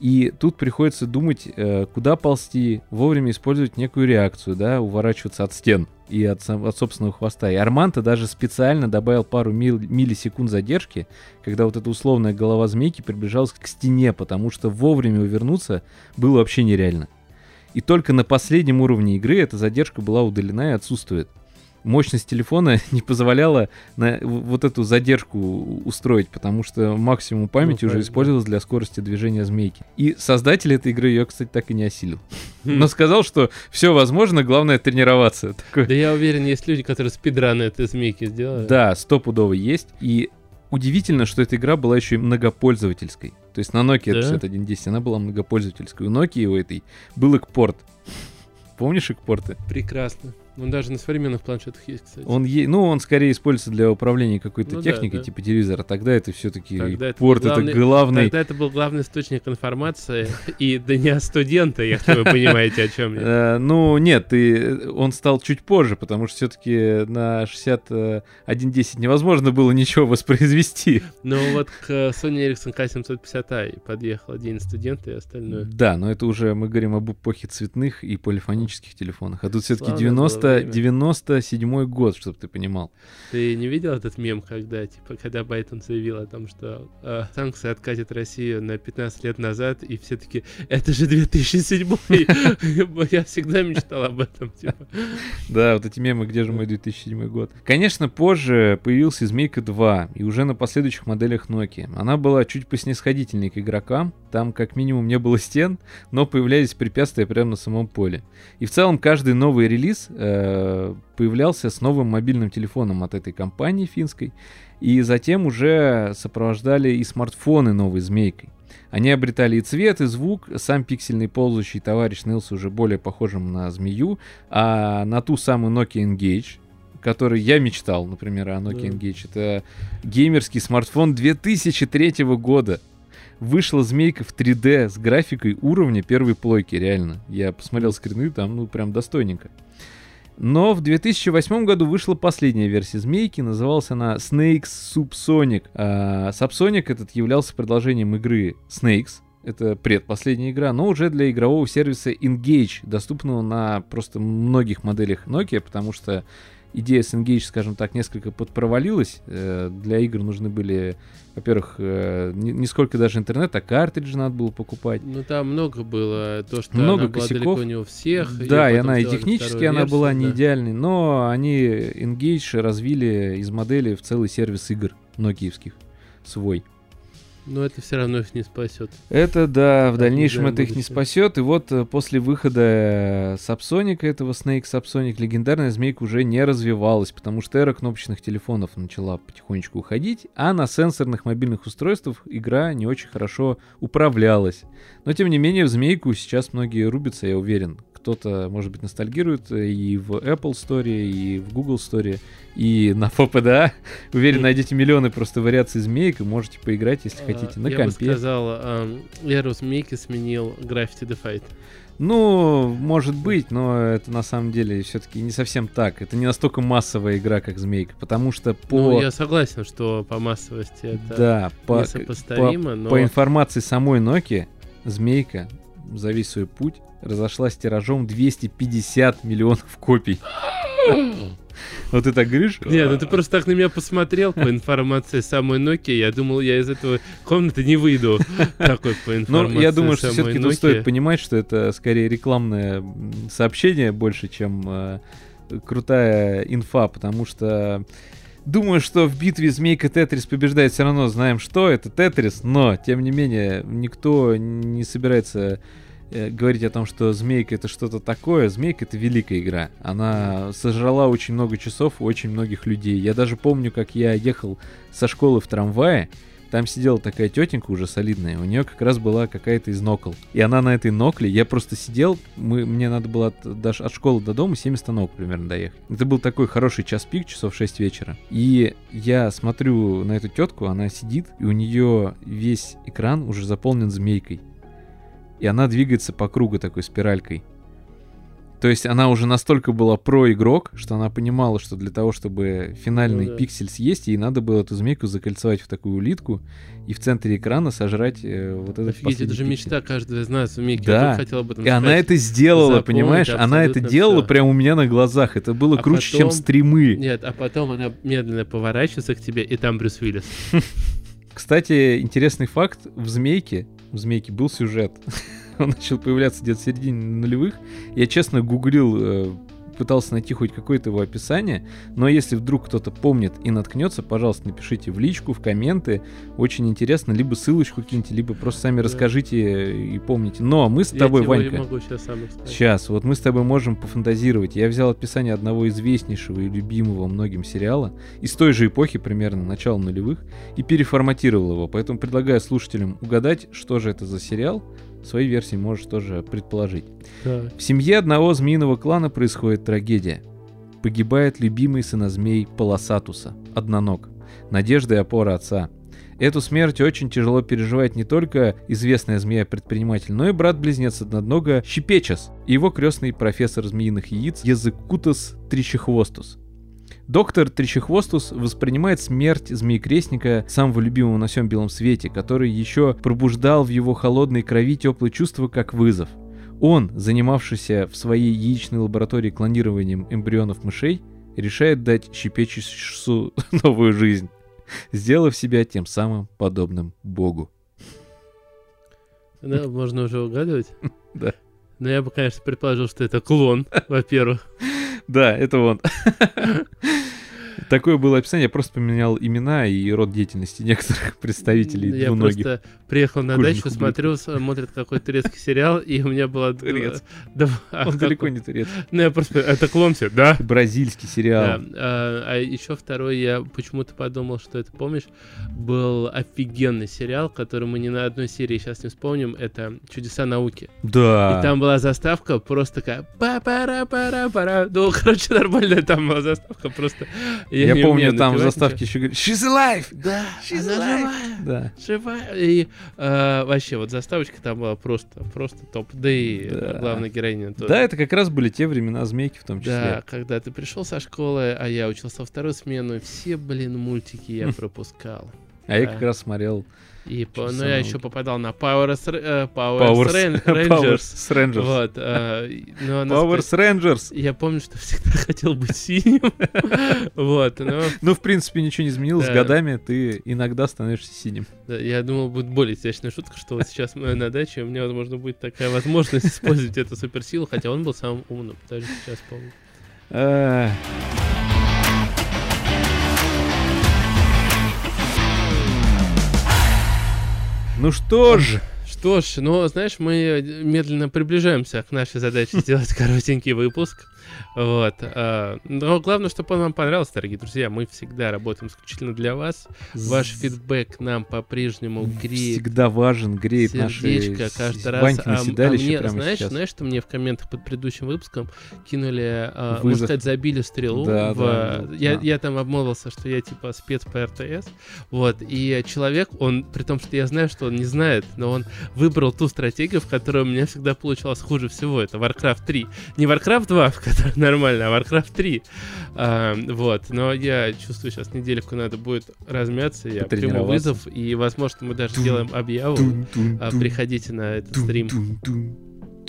И тут приходится думать, э, куда ползти, вовремя использовать некую реакцию, да, уворачиваться от стен и от, от собственного хвоста. И Арманта даже специально добавил пару мил, миллисекунд задержки, когда вот эта условная голова змейки приближалась к стене, потому что вовремя увернуться было вообще нереально. И только на последнем уровне игры эта задержка была удалена и отсутствует мощность телефона *laughs* не позволяла на вот эту задержку устроить, потому что максимум памяти ну, уже использовалось для скорости движения змейки. И создатель этой игры ее, кстати, так и не осилил. *laughs* Хм. Но сказал, что все возможно, главное тренироваться. *laughs* Такой... Да я уверен, есть люди, которые спидраны этой змейки сделали. Да, стопудово есть. И удивительно, что эта игра была еще и многопользовательской. То есть на Nokia да? 6110 она была многопользовательской. У Nokia у этой был экпорт. Помнишь экпорты? Прекрасно. Он даже на современных планшетах есть, кстати. Он е... Ну, он скорее используется для управления какой-то ну, техникой, да, да. типа телевизора. Тогда это все-таки порт, это, главный... это главный... Тогда это был главный источник информации, и да не студента, если вы понимаете, о чем я. Э, ну, нет, он стал чуть позже, потому что все-таки на 6110 невозможно было ничего воспроизвести. Ну, вот к Sony Ericsson K750i подъехал один студент и остальное. Да, но это уже мы говорим об эпохе цветных и полифонических телефонах. А тут все-таки 90 это 97 год, чтобы ты понимал. Ты не видел этот мем, когда, типа, когда Байтон заявил о том, что э, санкции откатят Россию на 15 лет назад, и все таки это же 2007 *laughs* Я всегда мечтал об этом, типа. Да, вот эти мемы, где же мой 2007 год. Конечно, позже появился Змейка 2, и уже на последующих моделях Nokia. Она была чуть поснисходительнее к игрокам, там как минимум не было стен, но появлялись препятствия прямо на самом поле. И в целом каждый новый релиз э, появлялся с новым мобильным телефоном от этой компании финской, и затем уже сопровождали и смартфоны новой змейкой. Они обретали и цвет, и звук. Сам пиксельный ползающий товарищ снился уже более похожим на змею, а на ту самую Nokia Engage, который я мечтал, например, о Nokia да. Engage. Это геймерский смартфон 2003 года вышла змейка в 3D с графикой уровня первой плойки, реально. Я посмотрел скрины, там, ну, прям достойненько. Но в 2008 году вышла последняя версия змейки, называлась она Snakes Subsonic. А Subsonic этот являлся продолжением игры Snakes, это предпоследняя игра, но уже для игрового сервиса Engage, доступного на просто многих моделях Nokia, потому что идея с Engage, скажем так, несколько подпровалилась. Э, для игр нужны были, во-первых, э, не сколько даже интернет, а картриджи надо было покупать. Ну, там много было. То, что много она косяков. была далеко не у всех. Да, и она и технически она версию, была не да. идеальной, но они Engage развили из модели в целый сервис игр нокиевских свой. Но это все равно их не спасет. Это да, в дальнейшем это их не спасет. И вот э, после выхода Сапсоника, этого Snake Сапсоник, легендарная змейка уже не развивалась, потому что эра кнопочных телефонов начала потихонечку уходить, а на сенсорных мобильных устройствах игра не очень хорошо управлялась. Но тем не менее в змейку сейчас многие рубятся, я уверен кто-то, может быть, ностальгирует и в Apple Store, и в Google Store, и на FOPDA. *laughs* Уверен, найдете миллионы просто вариаций змеек и можете поиграть, если хотите, на Я компе. Я бы сказал, Эру змейки сменил Graffiti the Fight. Ну, может быть, но это на самом деле все-таки не совсем так. Это не настолько массовая игра, как Змейка, потому что по... Ну, я согласен, что по массовости это да, по, несопоставимо, по, но... По информации самой Nokia, Змейка за весь свой путь разошлась тиражом 250 миллионов копий. *laughs* Вот ты так говоришь? Нет, ну ты просто так на меня посмотрел по информации самой Nokia. Я думал, я из этого комнаты не выйду. Такой по информации Ну, я думаю, что все-таки тут стоит понимать, что это скорее рекламное сообщение больше, чем э, крутая инфа, потому что думаю, что в битве Змейка Тетрис побеждает все равно, знаем, что это Тетрис, но, тем не менее, никто не собирается э, говорить о том, что Змейка это что-то такое. Змейка это великая игра. Она сожрала очень много часов у очень многих людей. Я даже помню, как я ехал со школы в трамвае, там сидела такая тетенька уже солидная, у нее как раз была какая-то из нокл. И она на этой нокле, я просто сидел, мы, мне надо было от, даже от школы до дома 7 остановок примерно доехать. Это был такой хороший час пик, часов 6 вечера. И я смотрю на эту тетку, она сидит, и у нее весь экран уже заполнен змейкой. И она двигается по кругу такой спиралькой. То есть она уже настолько была про-игрок, что она понимала, что для того, чтобы финальный Ну да. пиксель съесть, ей надо было эту змейку закольцевать в такую улитку и в центре экрана сожрать э, вот этот Офигеть, это же пиксель. мечта каждого из нас в Мике. Да. Хотел об этом И она сказать. это сделала, Запомнить понимаешь? Она это делала всё. прямо у меня на глазах. Это было А круче, чем потом- стримы. Нет, а потом она медленно поворачивается к тебе, и там Брюс Уиллис. *laughs* Кстати, интересный факт. В «Змейке», в «Змейке» был сюжет. *laughs* Он начал появляться где-то в середине нулевых. Я, честно, гуглил, э, пытался найти хоть какое-то его описание, но если вдруг кто-то помнит и наткнется, пожалуйста, напишите в личку, в комменты. Очень интересно. Либо ссылочку киньте, либо просто сами Да. расскажите и помните. Но мы с Я тобой, Ванька... могу сейчас сам. Сейчас, вот мы с тобой можем пофантазировать. Я взял описание одного известнейшего и любимого многим сериала из той же эпохи, примерно, начала нулевых, и переформатировал его. Поэтому предлагаю слушателям угадать, что же это за сериал. Свои версии можешь тоже предположить. Так. В семье одного змеиного клана происходит трагедия. Погибает любимый сынозмей Полосатуса, одноног, надежда и опора отца. Эту смерть очень тяжело переживает не только известная змея-предприниматель, но и брат-близнец однонога Щепечас и его крестный профессор змеиных яиц Языкутас Тричехвостус. Доктор Тричехвостус воспринимает смерть змеекрестника, самого любимого на всем белом свете, который еще пробуждал в его холодной крови теплые чувства, как вызов. Он, занимавшийся в своей яичной лаборатории клонированием эмбрионов мышей, решает дать щепечусу *laughs* новую жизнь, сделав себя тем самым подобным богу. Да, можно уже угадывать? *laughs* Да. Но я бы, конечно, предположил, что это клон, во-первых. Да, это он. *laughs* Такое было описание, я просто поменял имена и род деятельности некоторых *laughs* представителей Я двуногих. просто приехал на дачу, ублюдков. смотрю, смотрит какой-то турецкий сериал, и у меня было... а *laughs* Он далеко не турецкий. Ну, я просто... Это клон все, да? Бразильский сериал. Да, а, а еще второй, я почему-то подумал, что это, помнишь, был офигенный сериал, который мы ни на одной серии сейчас не вспомним, это «Чудеса науки». Да. И там была заставка просто такая па пара пара пара Ну, *laughs* короче, нормальная там была заставка, просто... Я, не помню, умею там в заставке еще говорит «She's alive!» Да, She's alive. живая. Да. Живая. И э, вообще, вот заставочка там была просто, просто топ. Да и э, Да. главная героиня тоже. Да, это как раз были те времена змейки в том числе. Да, когда ты пришел со школы, а я учился во вторую смену, и все, блин, мультики я *laughs* пропускал. А я как раз смотрел И по- ну, я еще попадал на Power, э, Power, Powers Ran- Powers *laughs* Rangers. Rangers. Вот. э, но *laughs* Powers Rangers. Я помню, что *laughs* всегда хотел быть синим. Вот, но Ну, в принципе, ничего не изменилось. С Да. годами ты иногда становишься синим. да, я думал, будет более изящная шутка, что вот сейчас мы на даче, у меня, возможно, будет такая возможность использовать эту суперсилу, хотя он был самым умным, даже сейчас помню. Ну что ж, Что ж, ну, знаешь, мы медленно приближаемся к нашей задаче сделать коротенький выпуск. Вот. а, Но главное, чтобы он вам понравился, дорогие друзья. Мы всегда работаем исключительно для вас. Ваш фидбэк нам по-прежнему греет всегда важен, греет наши сердечко каждый раз. Ванькино А, м- а седалище мне, прямо знаешь, сейчас. знаешь, что мне в комментах под предыдущим выпуском кинули, а, можно Вызов. сказать, забили стрелу. Да, в- да, да, я, да. я там обмолвился, что я типа спец по РТС. Вот. И человек, он, при том, что я знаю, что он не знает, но он выбрал ту стратегию, в которой у меня всегда получалось хуже всего. Это Warcraft 3. Не Warcraft 2, в которой нормально, а Warcraft 3. А, вот. Но я чувствую, сейчас недельку надо будет размяться, я приму вызов, и, возможно, мы даже сделаем объяву. А, Приходите на этот стрим.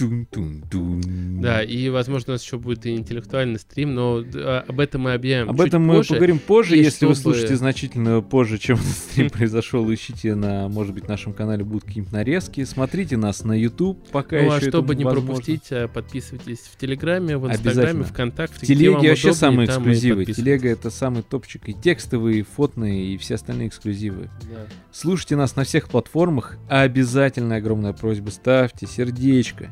Тун-тун-тун. Да, и, возможно, у нас еще будет и интеллектуальный стрим, но а, об этом мы объявим Об этом мы позже. поговорим позже, И если вы чтобы- слушаете значительно позже, чем *laughs* этот стрим произошел. Ищите на, может быть, нашем канале будут какие-нибудь нарезки. Смотрите нас на YouTube, пока Ну, а еще чтобы это не возможно. пропустить, а, подписывайтесь в Телеграме, в Инстаграме. ВКонтакте. В Телеге вообще удобнее, самые эксклюзивы. Телега это самый топчик. И текстовые, и фотные, и все остальные эксклюзивы. Да. Слушайте нас на всех платформах. А обязательно огромная просьба, ставьте сердечко.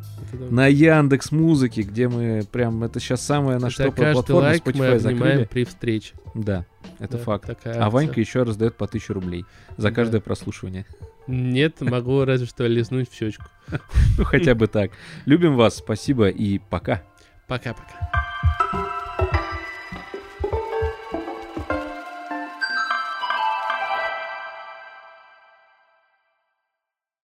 На Яндекс Музыке, где мы прям это сейчас наша За топовая каждый платформа. лайк мы Spotify обнимаем закрыли. при встрече. Да, это Да, факт. А. Ванька еще раздает по 1000 рублей за Да. каждое прослушивание. Нет, могу *laughs* разве что лизнуть в щечку. Ну хотя бы так. Любим вас, спасибо и пока. Пока-пока.